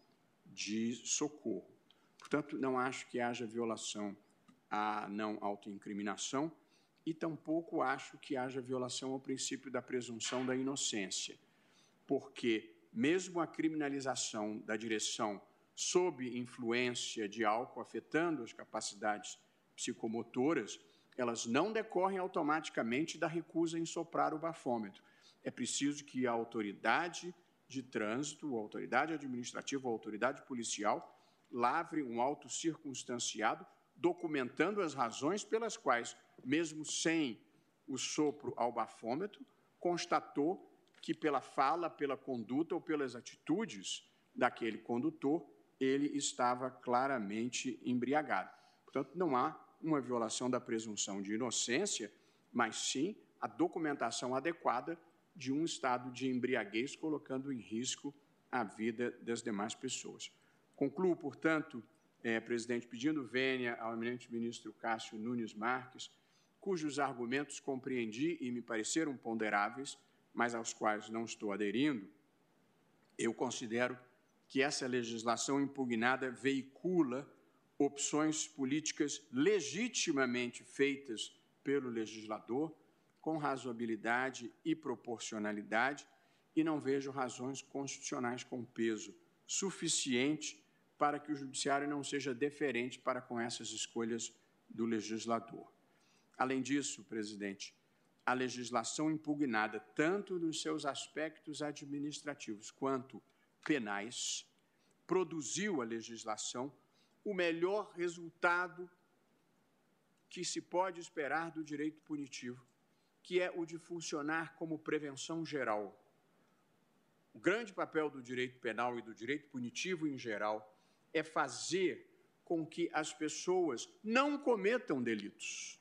de socorro. Portanto, não acho que haja violação à não autoincriminação e tampouco acho que haja violação ao princípio da presunção da inocência, porque mesmo a criminalização da direção sob influência de álcool afetando as capacidades psicomotoras, elas não decorrem automaticamente da recusa em soprar o bafômetro. É preciso que a autoridade de trânsito, a autoridade administrativa, a autoridade policial lavre um auto circunstanciado, documentando as razões pelas quais, mesmo sem o sopro ao bafômetro, constatou que pela fala, pela conduta ou pelas atitudes daquele condutor, ele estava claramente embriagado. Portanto, não há uma violação da presunção de inocência, mas sim a documentação adequada de um estado de embriaguez, colocando em risco a vida das demais pessoas. Concluo, portanto, é, presidente, pedindo vênia ao eminente ministro Cássio Nunes Marques, cujos argumentos compreendi e me pareceram ponderáveis, mas aos quais não estou aderindo, eu considero que essa legislação impugnada veicula opções políticas legitimamente feitas pelo legislador, com razoabilidade e proporcionalidade, e não vejo razões constitucionais com peso suficiente para que o judiciário não seja deferente para com essas escolhas do legislador. Além disso, presidente, a legislação impugnada, tanto nos seus aspectos administrativos quanto penais, produziu a legislação o melhor resultado que se pode esperar do direito punitivo, que é o de funcionar como prevenção geral. O grande papel do direito penal e do direito punitivo em geral é fazer com que as pessoas não cometam delitos,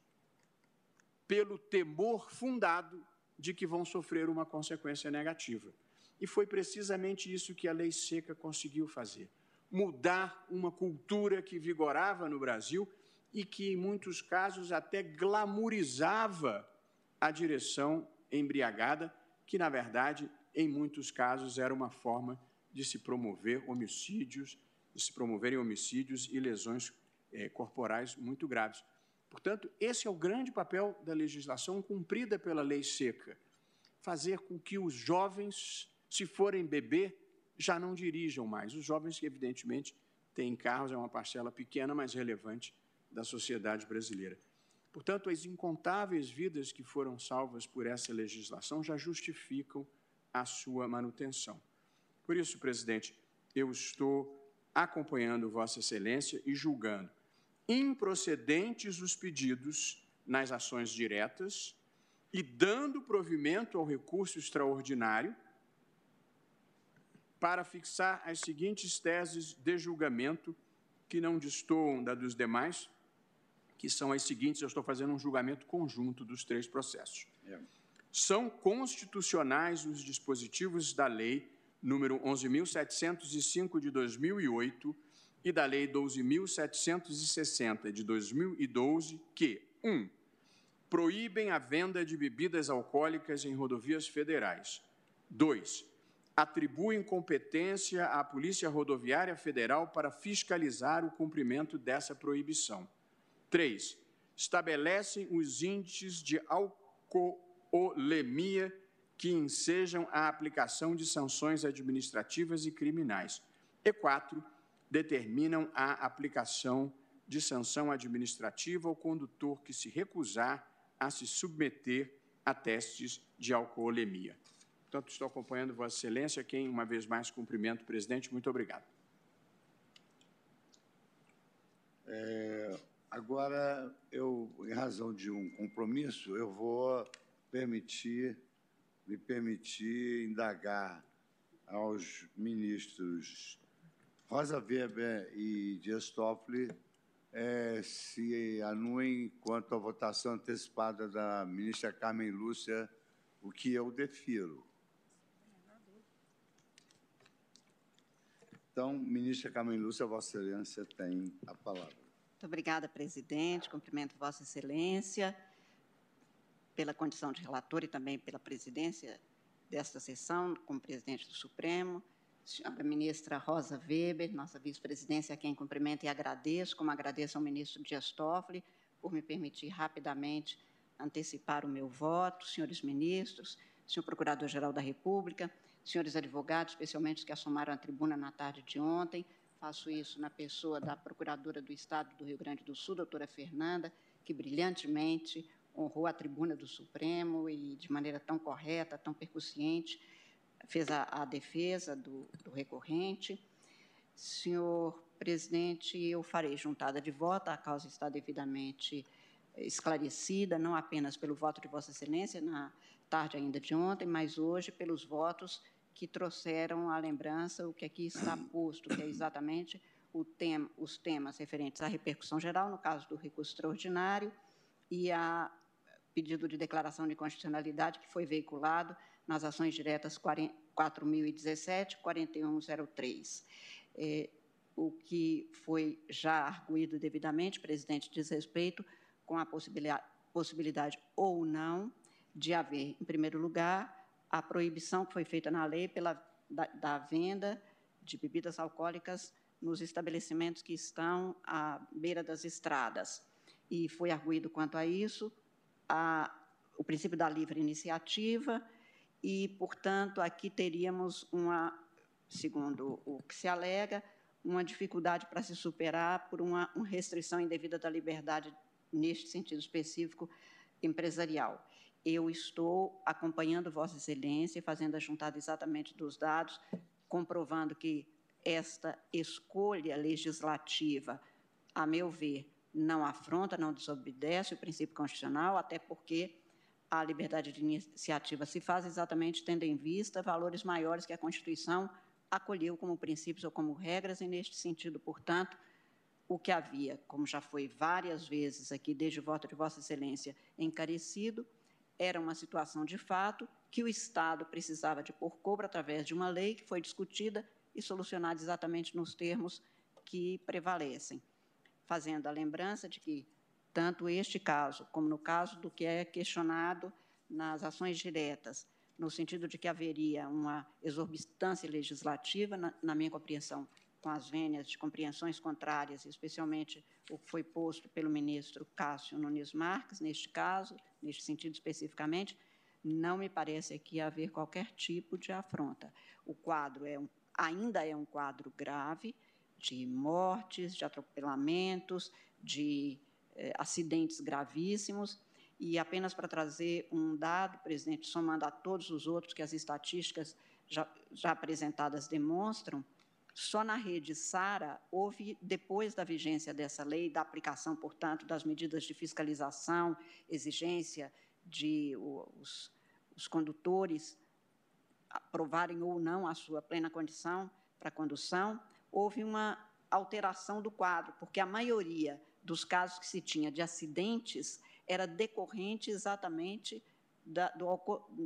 pelo temor fundado de que vão sofrer uma consequência negativa. E foi precisamente isso que a lei seca conseguiu fazer: mudar uma cultura que vigorava no Brasil e que, em muitos casos, até glamorizava a direção embriagada, que, na verdade, em muitos casos, era uma forma de se promover homicídios de se promoverem homicídios e lesões é, corporais muito graves. Portanto, esse é o grande papel da legislação cumprida pela lei seca: fazer com que os jovens, se forem beber, já não dirijam mais. Os jovens, evidentemente, têm carros, é uma parcela pequena, mas relevante da sociedade brasileira. Portanto, as incontáveis vidas que foram salvas por essa legislação já justificam a sua manutenção. Por isso, presidente, eu estou acompanhando Vossa Excelência e julgando improcedentes os pedidos nas ações diretas e dando provimento ao recurso extraordinário para fixar as seguintes teses de julgamento que não destoam da dos demais, que são as seguintes, eu estou fazendo um julgamento conjunto dos três processos. É. São constitucionais os dispositivos da lei número 11.705 de 2008 e da lei 12.760 de 2012 que 1. Um, proíbem a venda de bebidas alcoólicas em rodovias federais. 2 atribuem competência à Polícia Rodoviária Federal para fiscalizar o cumprimento dessa proibição. 3. Estabelecem os índices de alcoolemia que ensejam a aplicação de sanções administrativas e criminais. E 4. Determinam a aplicação de sanção administrativa ao condutor que se recusar a se submeter a testes de alcoolemia. Portanto, estou acompanhando Vossa Excelência, quem, uma vez mais, cumprimento o presidente. Muito obrigado. É, agora, eu, em razão de um compromisso, eu vou permitir, me permitir indagar aos ministros Rosa Weber e Dias Toffoli é, se anuem quanto à votação antecipada da ministra Carmen Lúcia, o que eu defiro. Então, ministra Carmen Lúcia, Vossa Excelência tem a palavra. Muito obrigada, presidente. Cumprimento Vossa Excelência pela condição de relator e também pela presidência desta sessão, como presidente do Supremo. Senhora ministra Rosa Weber, nossa vice-presidência, a quem cumprimento e agradeço, como agradeço ao ministro Dias Toffoli, por me permitir rapidamente antecipar o meu voto, senhores ministros, senhor Procurador-Geral da República, senhores advogados, especialmente os que assomaram a tribuna na tarde de ontem. Faço isso na pessoa da Procuradora do Estado do Rio Grande do Sul, doutora Fernanda, que brilhantemente honrou a tribuna do Supremo e, de maneira tão correta, tão percussiente, fez a, a defesa do, do recorrente. Senhor presidente, eu farei juntada de voto, a causa está devidamente esclarecida, não apenas pelo voto de Vossa Excelência na tarde ainda de ontem, mas hoje pelos votos que trouxeram à lembrança o que aqui está (coughs) posto, que é exatamente tema, os temas referentes à repercussão geral, no caso do recurso extraordinário, e a pedido de declaração de constitucionalidade que foi veiculado nas ações diretas 4.017 4103. É, o que foi já arguído devidamente, presidente, diz respeito com a possibilidade, possibilidade ou não de haver, em primeiro lugar, a proibição que foi feita na lei pela, da, da venda de bebidas alcoólicas nos estabelecimentos que estão à beira das estradas. E foi arguído quanto a isso a, o princípio da livre iniciativa e, portanto, aqui teríamos uma, segundo o que se alega, uma dificuldade para se superar por uma, uma restrição indevida da liberdade neste sentido específico empresarial eu estou acompanhando Vossa Excelência, fazendo a juntada exatamente dos dados, comprovando que esta escolha legislativa, a meu ver, não afronta, não desobedece o princípio constitucional, até porque a liberdade de iniciativa se faz exatamente tendo em vista valores maiores que a Constituição acolheu como princípios ou como regras, e neste sentido, portanto, o que havia, como já foi várias vezes aqui desde o voto de Vossa Excelência, encarecido, era uma situação de fato que o Estado precisava de pôr cobro através de uma lei que foi discutida e solucionada exatamente nos termos que prevalecem, fazendo a lembrança de que tanto este caso como no caso do que é questionado nas ações diretas, no sentido de que haveria uma exorbitância legislativa, na, na minha compreensão, com as vênias de compreensões contrárias, especialmente o que foi posto pelo ministro Cássio Nunes Marques, neste caso, neste sentido especificamente, não me parece aqui haver qualquer tipo de afronta. O quadro é um, ainda é um quadro grave de mortes, de atropelamentos, de eh, acidentes gravíssimos, e apenas para trazer um dado, presidente, somando a todos os outros que as estatísticas já, já apresentadas demonstram, Só na rede SARA houve, depois da vigência dessa lei, da aplicação, portanto, das medidas de fiscalização, exigência de os, os condutores aprovarem ou não a sua plena condição para condução, houve uma alteração do quadro, porque a maioria dos casos que se tinha de acidentes era decorrente exatamente da, do,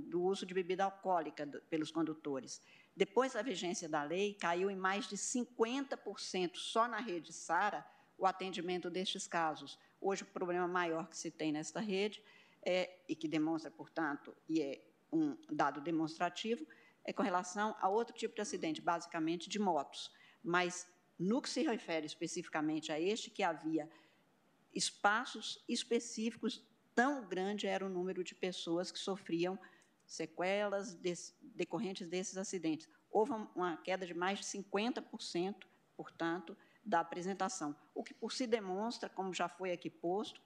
do, uso de bebida alcoólica pelos condutores. Depois da vigência da lei, caiu em mais de 50% só na rede SARA o atendimento destes casos. Hoje, o problema maior que se tem nesta rede, é, e que demonstra, portanto, e é um dado demonstrativo, é com relação a outro tipo de acidente, basicamente de motos. Mas, no que se refere especificamente a este, que havia espaços específicos, tão grande era o número de pessoas que sofriam sequelas decorrentes desses acidentes. Houve uma queda de mais de 50%, portanto, da apresentação, o que por si demonstra, como já foi aqui posto,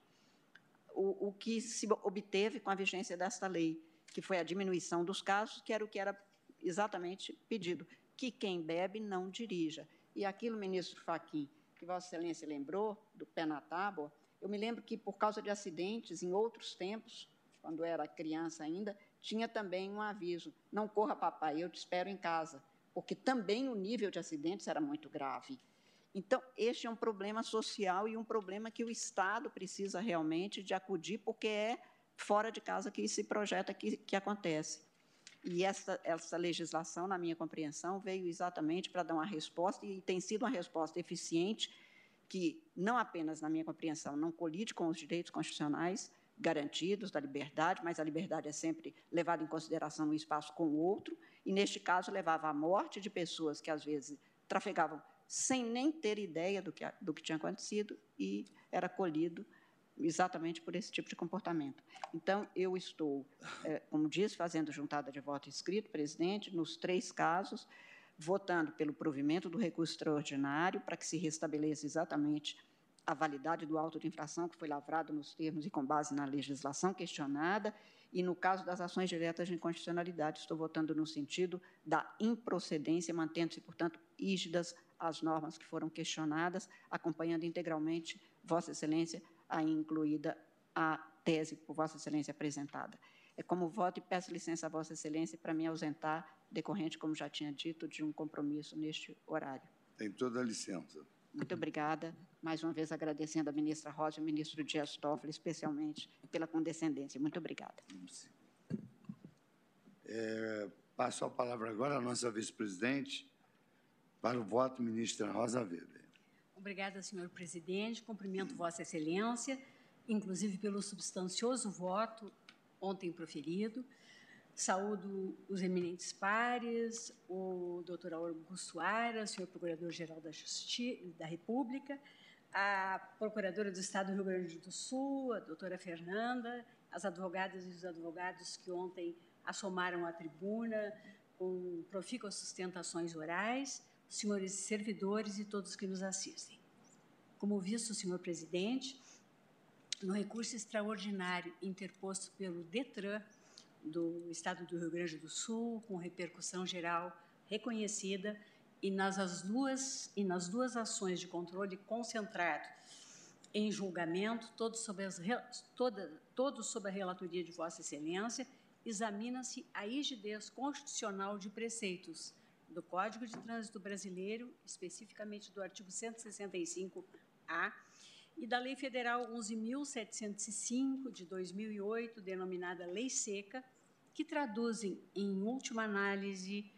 o, o que se obteve com a vigência desta lei, que foi a diminuição dos casos, que era o que era exatamente pedido, que quem bebe não dirija. E aquilo, ministro Fachin, que Vossa Excelência lembrou, do pé na tábua, eu me lembro que, por causa de acidentes em outros tempos, quando era criança ainda, tinha também um aviso: não corra, papai, eu te espero em casa, porque também o nível de acidentes era muito grave. Então, este é um problema social e um problema que o Estado precisa realmente de acudir, porque é fora de casa que se projeta que, que acontece. E essa, essa legislação, na minha compreensão, veio exatamente para dar uma resposta, e tem sido uma resposta eficiente, que não apenas, na minha compreensão, não colide com os direitos constitucionais, garantidos da liberdade, mas a liberdade é sempre levada em consideração no espaço com o outro, e neste caso levava à morte de pessoas que às vezes trafegavam sem nem ter ideia do que, do que tinha acontecido e era colhido exatamente por esse tipo de comportamento. Então, eu estou, é, como disse, fazendo juntada de voto escrito, presidente, nos três casos, votando pelo provimento do recurso extraordinário para que se restabeleça exatamente a validade do auto de infração que foi lavrado nos termos e com base na legislação questionada, e no caso das ações diretas de inconstitucionalidade, estou votando no sentido da improcedência, mantendo-se, portanto, rígidas as normas que foram questionadas, acompanhando integralmente Vossa Excelência, aí incluída a tese por Vossa Excelência apresentada. É como voto e peço licença a Vossa Excelência para me ausentar, decorrente, como já tinha dito, de um compromisso neste horário. Tem toda a licença. Muito obrigada. Mais uma vez agradecendo a ministra Rosa e ao ministro Dias Toffoli, especialmente pela condescendência. Muito obrigada. É, passo a palavra agora à nossa vice-presidente para o voto, ministra Rosa Weber. Obrigada, senhor presidente. Cumprimento Vossa Excelência, inclusive pelo substancioso voto ontem proferido. Saúdo os eminentes pares, o doutor Augusto Aira, senhor Procurador-Geral da, da República, a Procuradora do Estado do Rio Grande do Sul, a doutora Fernanda, as advogadas e os advogados que ontem assomaram à tribuna com profícuas sustentações orais, senhores servidores e todos que nos assistem. Como visto, senhor presidente, no recurso extraordinário interposto pelo DETRAN do Estado do Rio Grande do Sul, com repercussão geral reconhecida, e nas duas, e nas duas ações de controle concentrado em julgamento, todos sob, as, toda, todos sob a relatoria de Vossa Excelência, examina-se a rigidez constitucional de preceitos do Código de Trânsito Brasileiro, especificamente do artigo 165-A, e da Lei Federal 11.705, de 2008, denominada Lei Seca, que traduzem, em última análise,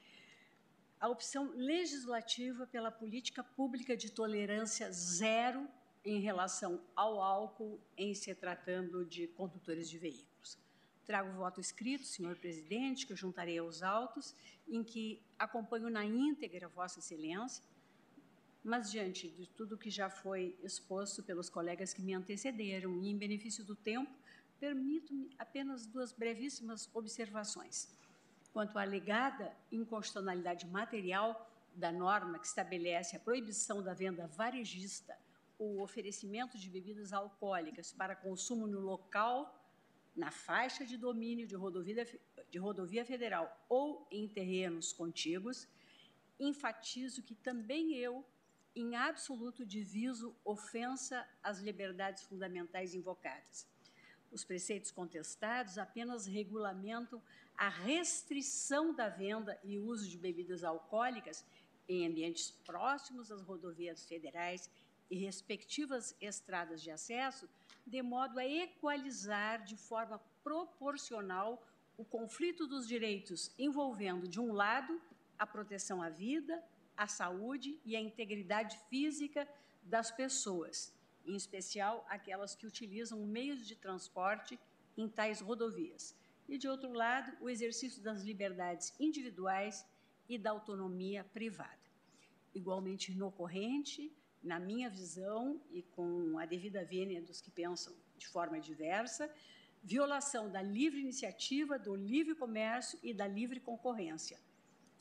a opção legislativa pela política pública de tolerância zero em relação ao álcool em se tratando de condutores de veículos. Trago o voto escrito, senhor presidente, que eu juntarei aos autos, em que acompanho na íntegra Vossa Excelência, mas diante de tudo que já foi exposto pelos colegas que me antecederam e em benefício do tempo, permito-me apenas duas brevíssimas observações. Quanto à alegada inconstitucionalidade material da norma que estabelece a proibição da venda varejista ou oferecimento de bebidas alcoólicas para consumo no local, na faixa de domínio de rodovia, de rodovia federal ou em terrenos contíguos, enfatizo que também eu, em absoluto diviso ofensa às liberdades fundamentais invocadas. Os preceitos contestados apenas regulamentam a restrição da venda e uso de bebidas alcoólicas em ambientes próximos às rodovias federais e respectivas estradas de acesso, de modo a equalizar de forma proporcional o conflito dos direitos envolvendo, de um lado, a proteção à vida, à saúde e à integridade física das pessoas, em especial aquelas que utilizam meios de transporte em tais rodovias. E, de outro lado, o exercício das liberdades individuais e da autonomia privada. Igualmente inocorrente, na minha visão e com a devida vênia dos que pensam de forma diversa, violação da livre iniciativa, do livre comércio e da livre concorrência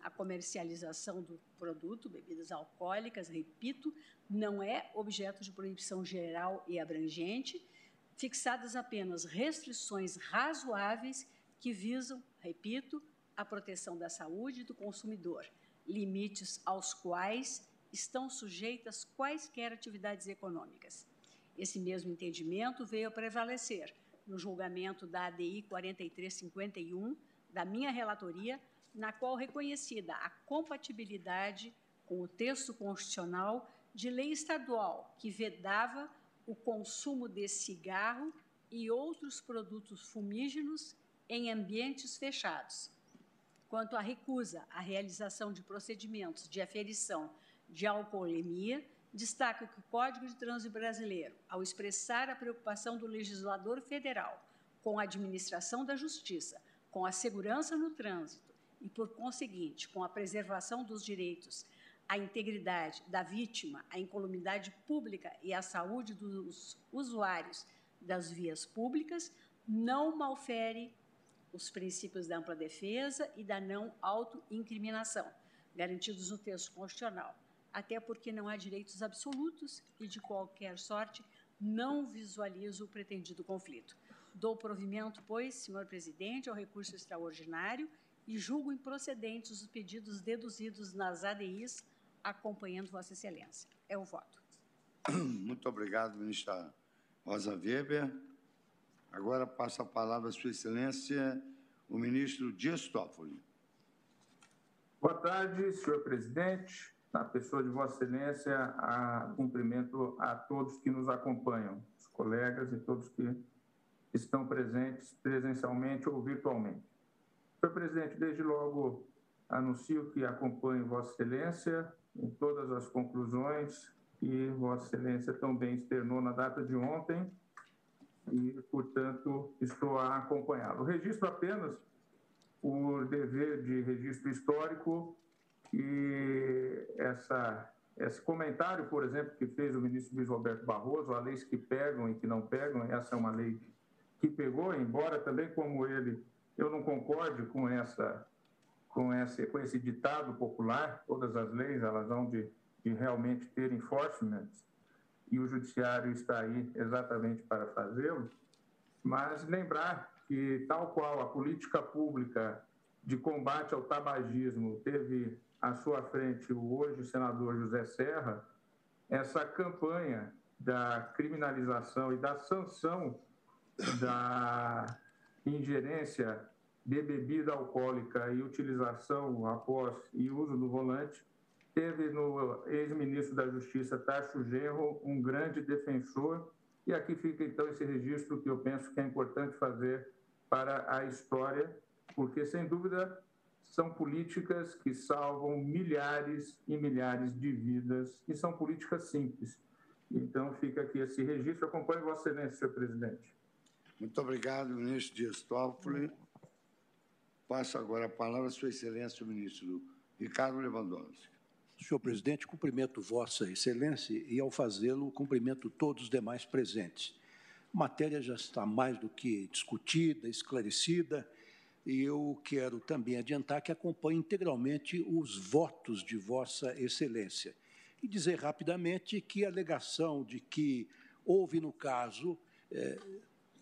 a comercialização do produto, bebidas alcoólicas, repito, não é objeto de proibição geral e abrangente, fixadas apenas restrições razoáveis que visam, repito, a proteção da saúde do consumidor, limites aos quais estão sujeitas quaisquer atividades econômicas. Esse mesmo entendimento veio a prevalecer no julgamento da ADI 4351 da minha relatoria na qual reconhecida a compatibilidade com o texto constitucional de lei estadual que vedava o consumo de cigarro e outros produtos fumígenos em ambientes fechados. Quanto à recusa à realização de procedimentos de aferição de alcoolemia, destaco que o Código de Trânsito Brasileiro, ao expressar a preocupação do legislador federal com a administração da justiça, com a segurança no trânsito, e, por conseguinte, com a preservação dos direitos à integridade da vítima, à incolumidade pública e à saúde dos usuários das vias públicas, não malfere os princípios da ampla defesa e da não autoincriminação, garantidos no texto constitucional, até porque não há direitos absolutos e, de qualquer sorte, não visualizo o pretendido conflito. Dou provimento, pois, senhor presidente, ao recurso extraordinário e julgo improcedentes os pedidos deduzidos nas ADIs, acompanhando Vossa Excelência. É o voto. (clears throat) Muito obrigado, ministra Rosa Weber. Agora passa a palavra a Sua Excelência, o ministro Dias Toffoli. Boa tarde, senhor presidente. Na pessoa de Vossa Excelência, a cumprimento a todos que nos acompanham, os colegas e todos que estão presentes presencialmente ou virtualmente. Senhor presidente, desde logo anuncio que acompanho Vossa Excelência em todas as conclusões que Vossa Excelência também externou na data de ontem e, portanto, estou a acompanhá-lo. Registro apenas por dever de registro histórico e essa, esse comentário, por exemplo, que fez o ministro Luiz Roberto Barroso, a leis que pegam e que não pegam, essa é uma lei que pegou, embora também, como ele eu não concordo com essa com esse, com esse ditado popular, todas as leis elas vão de, de realmente ter enforcement, e o judiciário está aí exatamente para fazê-lo, mas lembrar que, tal qual a política pública de combate ao tabagismo teve à sua frente o hoje senador José Serra, essa campanha da criminalização e da sanção da ingerência de bebida alcoólica e utilização após e uso do volante, teve no ex-ministro da Justiça, Tacho Genro, um grande defensor. E aqui fica então esse registro que eu penso que é importante fazer para a história, porque sem dúvida são políticas que salvam milhares e milhares de vidas e são políticas simples. Então fica aqui esse registro. Acompanhe Vossa Excelência, senhor presidente. Muito obrigado, ministro Dias Toffoli. Passo agora a palavra à Sua Excelência, o ministro Ricardo Lewandowski. Senhor presidente, cumprimento Vossa Excelência e, ao fazê-lo, cumprimento todos os demais presentes. A matéria já está mais do que discutida, esclarecida, e eu quero também adiantar que acompanho integralmente os votos de Vossa Excelência. E dizer rapidamente que a alegação de que houve, no caso, eh,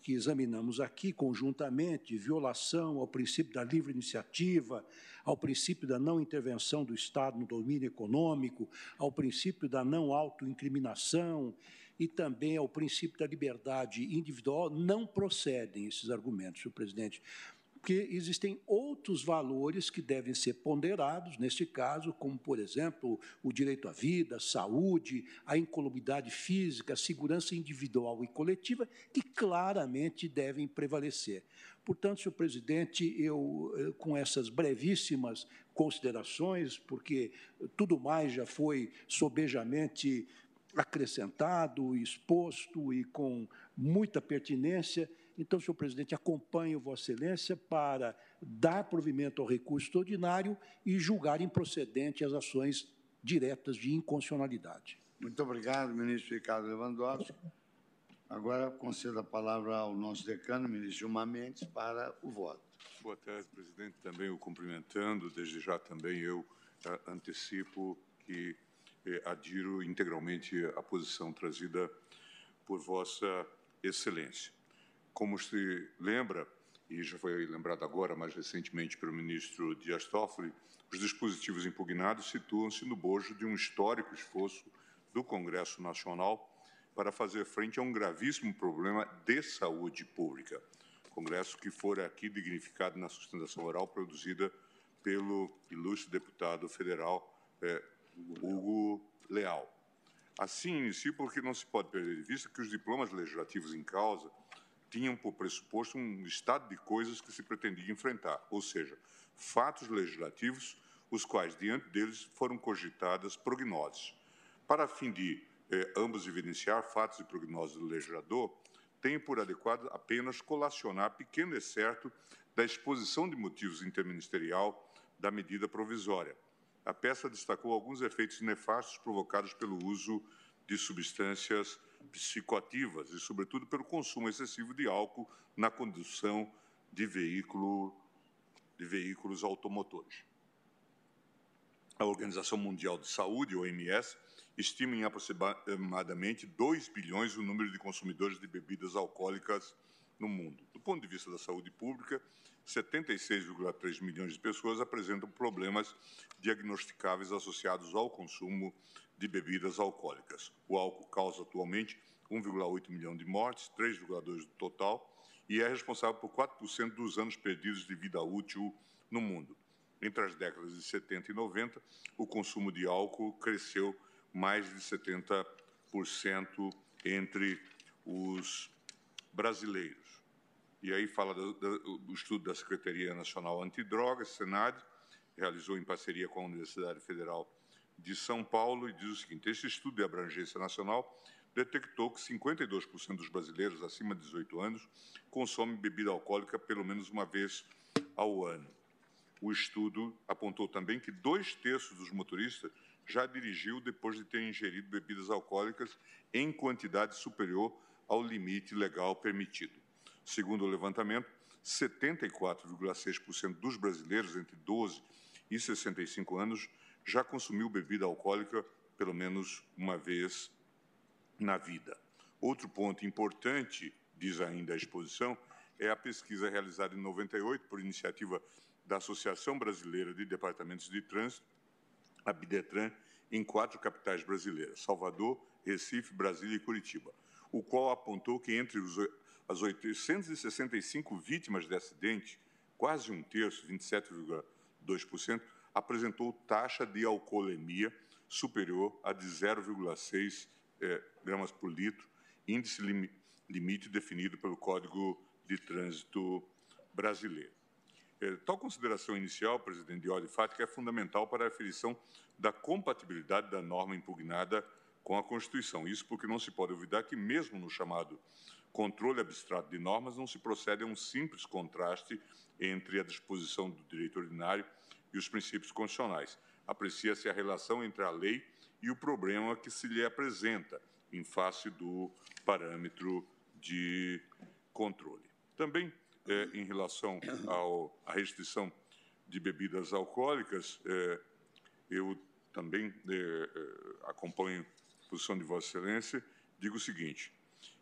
que examinamos aqui conjuntamente, violação ao princípio da livre iniciativa, ao princípio da não intervenção do Estado no domínio econômico, ao princípio da não autoincriminação e também ao princípio da liberdade individual, não procedem esses argumentos, senhor presidente porque existem outros valores que devem ser ponderados, neste caso, como, por exemplo, o direito à vida, saúde, a incolumidade física, a segurança individual e coletiva, que claramente devem prevalecer. Portanto, senhor presidente, eu, eh, com essas brevíssimas considerações, porque tudo mais já foi sobejamente acrescentado, exposto e com muita pertinência, então, senhor presidente, acompanho Vossa Excelência para dar provimento ao recurso extraordinário e julgar improcedente as ações diretas de inconstitucionalidade. Muito obrigado, ministro Ricardo Lewandowski. Agora concedo a palavra ao nosso decano, ministro Gilmar Mendes, para o voto. Boa tarde, presidente. Também o cumprimentando. Desde já também eu eh, antecipo que eh, adiro integralmente à posição trazida por Vossa Excelência. Como se lembra, e já foi lembrado agora, mais recentemente, pelo ministro Dias Toffoli, os dispositivos impugnados situam-se no bojo de um histórico esforço do Congresso Nacional para fazer frente a um gravíssimo problema de saúde pública. Congresso que fora aqui dignificado na sustentação oral produzida pelo ilustre deputado federal eh, Hugo Leal. Assim, inicio porque não se pode perder de vista que os diplomas legislativos em causa tinham por pressuposto um estado de coisas que se pretendia enfrentar, ou seja, fatos legislativos, os quais, diante deles, foram cogitadas prognoses. Para fim de eh, ambos evidenciar fatos e prognoses do legislador, tenho por adequado apenas colacionar pequeno excerto da exposição de motivos interministerial da medida provisória. A peça destacou alguns efeitos nefastos provocados pelo uso de substâncias psicoativas e, sobretudo, pelo consumo excessivo de álcool na condução de, veículo, de veículos automotores. A Organização Mundial de Saúde, OMS, estima em aproximadamente 2 bilhões o número de consumidores de bebidas alcoólicas no mundo. Do ponto de vista da saúde pública, 76,3 milhões de pessoas apresentam problemas diagnosticáveis associados ao consumo de bebidas alcoólicas. O álcool causa atualmente 1,8 milhão de mortes, 3,2 do total, e é responsável por 4% dos anos perdidos de vida útil no mundo. Entre as décadas de 70 e 90, o consumo de álcool cresceu mais de 70% entre os brasileiros. E aí fala do, do, do estudo da Secretaria Nacional Antidrogas, Senad, realizou em parceria com a Universidade Federal de São Paulo, e diz o seguinte: esse estudo de abrangência nacional detectou que 52% dos brasileiros acima de 18 anos consomem bebida alcoólica pelo menos uma vez ao ano. O estudo apontou também que dois terços dos motoristas já dirigiu depois de ter ingerido bebidas alcoólicas em quantidade superior ao limite legal permitido. Segundo o levantamento, 74,6% dos brasileiros entre 12 e 65 anos já consumiu bebida alcoólica pelo menos uma vez na vida. Outro ponto importante, diz ainda a exposição, é a pesquisa realizada em 98 por iniciativa da Associação Brasileira de Departamentos de Trânsito, a Bidetran, em quatro capitais brasileiras, Salvador, Recife, Brasília e Curitiba, o qual apontou que entre os, as 865 vítimas de acidente, quase um terço, 27,2%, apresentou taxa de alcoolemia superior a de 0,6 é, gramas por litro, índice lim, limite definido pelo Código de Trânsito Brasileiro. É, tal consideração inicial, presidente de ordem fática, é fundamental para a aferição da compatibilidade da norma impugnada com a Constituição. Isso porque não se pode duvidar que, mesmo no chamado controle abstrato de normas, não se procede a um simples contraste entre a disposição do direito ordinário e os princípios constitucionais. Aprecia-se a relação entre a lei e o problema que se lhe apresenta em face do parâmetro de controle. Também, é, em relação ao, à restrição de bebidas alcoólicas, é, eu também é acompanho a posição de Vossa Excelência, digo o seguinte,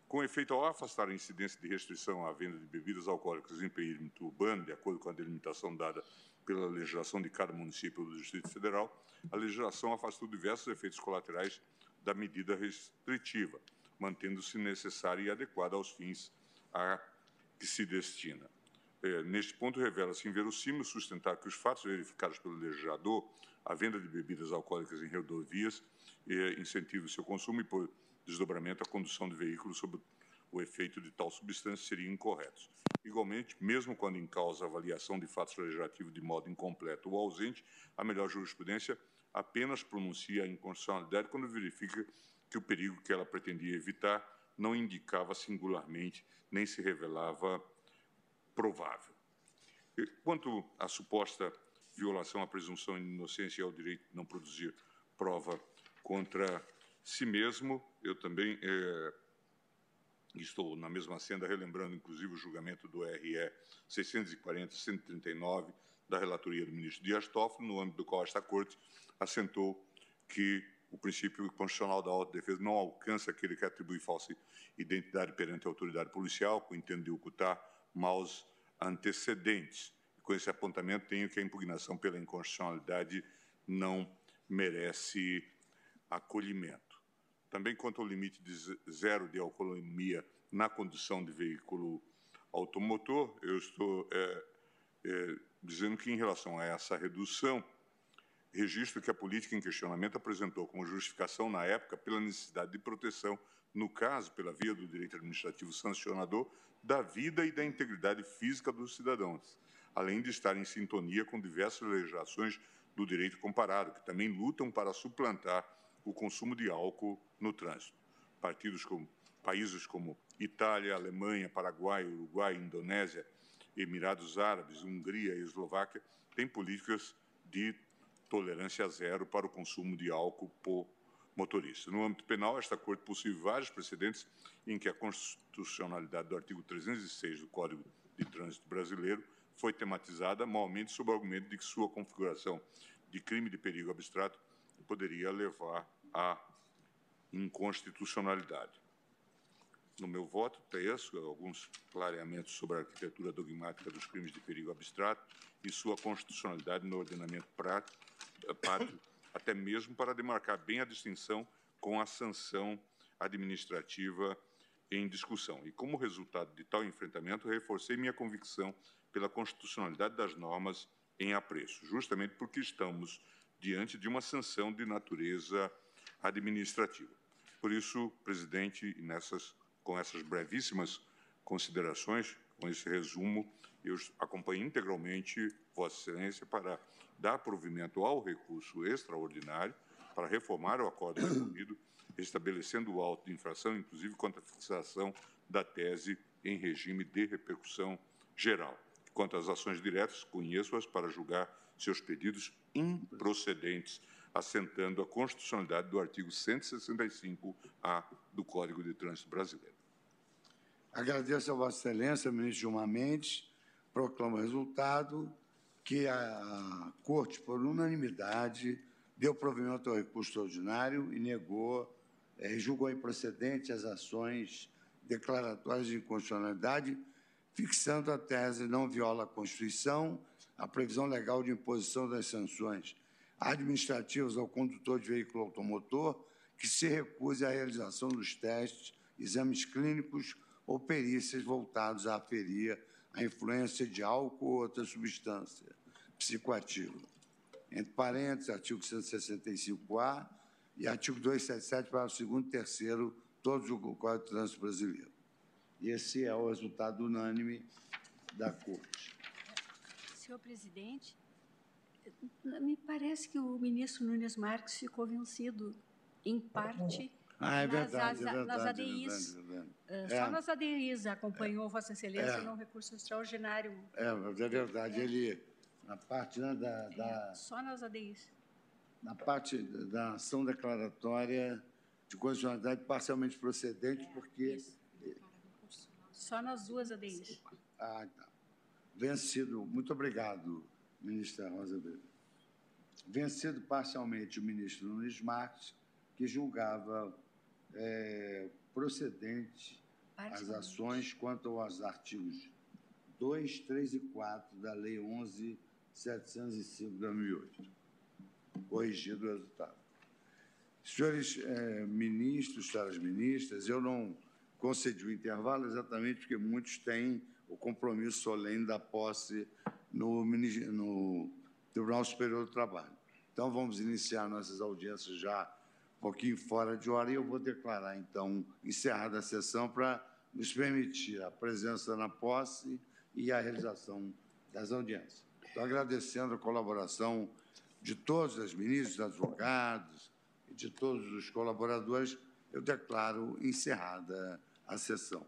Com efeito, ao afastar a incidência de restrição à venda de bebidas alcoólicas em perímetro urbano, de acordo com a delimitação dada pela legislação de cada município do Distrito Federal, a legislação afastou diversos efeitos colaterais da medida restritiva, mantendo-se necessária e adequada aos fins a que se destina. É, neste ponto, revela-se inverossímil sustentar que os fatos verificados pelo legislador, a venda de bebidas alcoólicas em rodovias, é, incentiva o seu consumo e, por desdobramento, a condução de veículos sob o efeito de tal substância seriam incorretos. Igualmente, mesmo quando em causa a avaliação de fatos legislativos de modo incompleto ou ausente, a melhor jurisprudência apenas pronuncia a inconstitucionalidade quando verifica que o perigo que ela pretendia evitar não indicava singularmente nem se revelava provável. Quanto à suposta violação à presunção de inocência e ao direito de não produzir prova contra si mesmo, eu também é, estou na mesma senda, relembrando inclusive o julgamento do RE 640-139 da relatoria do ministro Dias Toffoli, no âmbito do qual esta Corte assentou que o princípio constitucional da autodefesa não alcança aquele que atribui falsa identidade perante a autoridade policial, com o intento de ocultar maus antecedentes. Com esse apontamento, tenho que a impugnação pela inconstitucionalidade não merece acolhimento. Também quanto ao limite de zero de alcoolemia na condução de veículo automotor, eu estou é, é, dizendo que, em relação a essa redução, registro que a política em questionamento apresentou como justificação na época pela necessidade de proteção, no caso, pela via do direito administrativo sancionador, da vida e da integridade física dos cidadãos, além de estar em sintonia com diversas legislações do direito comparado, que também lutam para suplantar o consumo de álcool no trânsito. Partidos como países como Itália, Alemanha, Paraguai, Uruguai, Indonésia, Emirados Árabes, Hungria e Eslováquia têm políticas de tolerância zero para o consumo de álcool por motorista. No âmbito penal, esta Corte possui vários precedentes em que a constitucionalidade do artigo 306 do Código de Trânsito Brasileiro foi tematizada, malmente sob o argumento de que sua configuração de crime de perigo abstrato poderia levar à inconstitucionalidade. No meu voto, teço alguns clareamentos sobre a arquitetura dogmática dos crimes de perigo abstrato e sua constitucionalidade no ordenamento prático, pátrio, até mesmo para demarcar bem a distinção com a sanção administrativa em discussão. E, como resultado de tal enfrentamento, reforcei minha convicção pela constitucionalidade das normas em apreço, justamente porque estamos diante de uma sanção de natureza administrativa. Por isso, presidente, nessas com essas brevíssimas considerações, com esse resumo, eu acompanho integralmente Vossa Excelência para dar provimento ao recurso extraordinário para reformar o acordo resolvido, estabelecendo o auto de infração, inclusive quanto à fixação da tese em regime de repercussão geral. Quanto às ações diretas, conheço-as para julgar seus pedidos improcedentes assentando a constitucionalidade do artigo 165-A do Código de Trânsito Brasileiro. Agradeço a Vossa Excelência, ministro Gilmar Mendes, proclamo o resultado que a Corte, por unanimidade, deu provimento ao recurso extraordinário e negou, eh, julgou improcedente as ações declaratórias de inconstitucionalidade, fixando a tese não viola a Constituição, a previsão legal de imposição das sanções administrativas ao condutor de veículo automotor que se recuse à realização dos testes, exames clínicos ou perícias voltados a aferir a influência de álcool ou outra substância psicoativa. Entre parênteses, artigo 165-A e artigo 277, para o segundo e terceiro, todos do Código de Trânsito Brasileiro. E esse é o resultado unânime da Corte. Senhor presidente, me parece que o ministro Nunes Marques ficou vencido, em parte, ah, é verdade, nas, é verdade, nas ADIs. é verdade. É. Só nas ADIs acompanhou Vossa Excelência no recurso extraordinário. É, é verdade. Ele, na parte né, da, da, Só nas ADIs. na parte da ação declaratória de constitucionalidade parcialmente procedente, porque. Só nas duas ADIs. Ah, tá. Vencido. Muito obrigado, ministra Rosa Weber. Vencido parcialmente o ministro Nunes Marques, que julgava eh, procedente as ações quanto aos artigos 2, 3 e 4 da Lei 11.705 de 2008. Corrigido o resultado. Senhores eh, ministros, senhoras ministras, eu não concedi o intervalo exatamente porque muitos têm o compromisso solene da posse no, no Tribunal Superior do Trabalho. Então, vamos iniciar nossas audiências já um pouquinho fora de hora e eu vou declarar, então, encerrada a sessão para nos permitir a presença na posse e a realização das audiências. Estou agradecendo a colaboração de todos os ministros, advogados, de todos os colaboradores, eu declaro encerrada a sessão.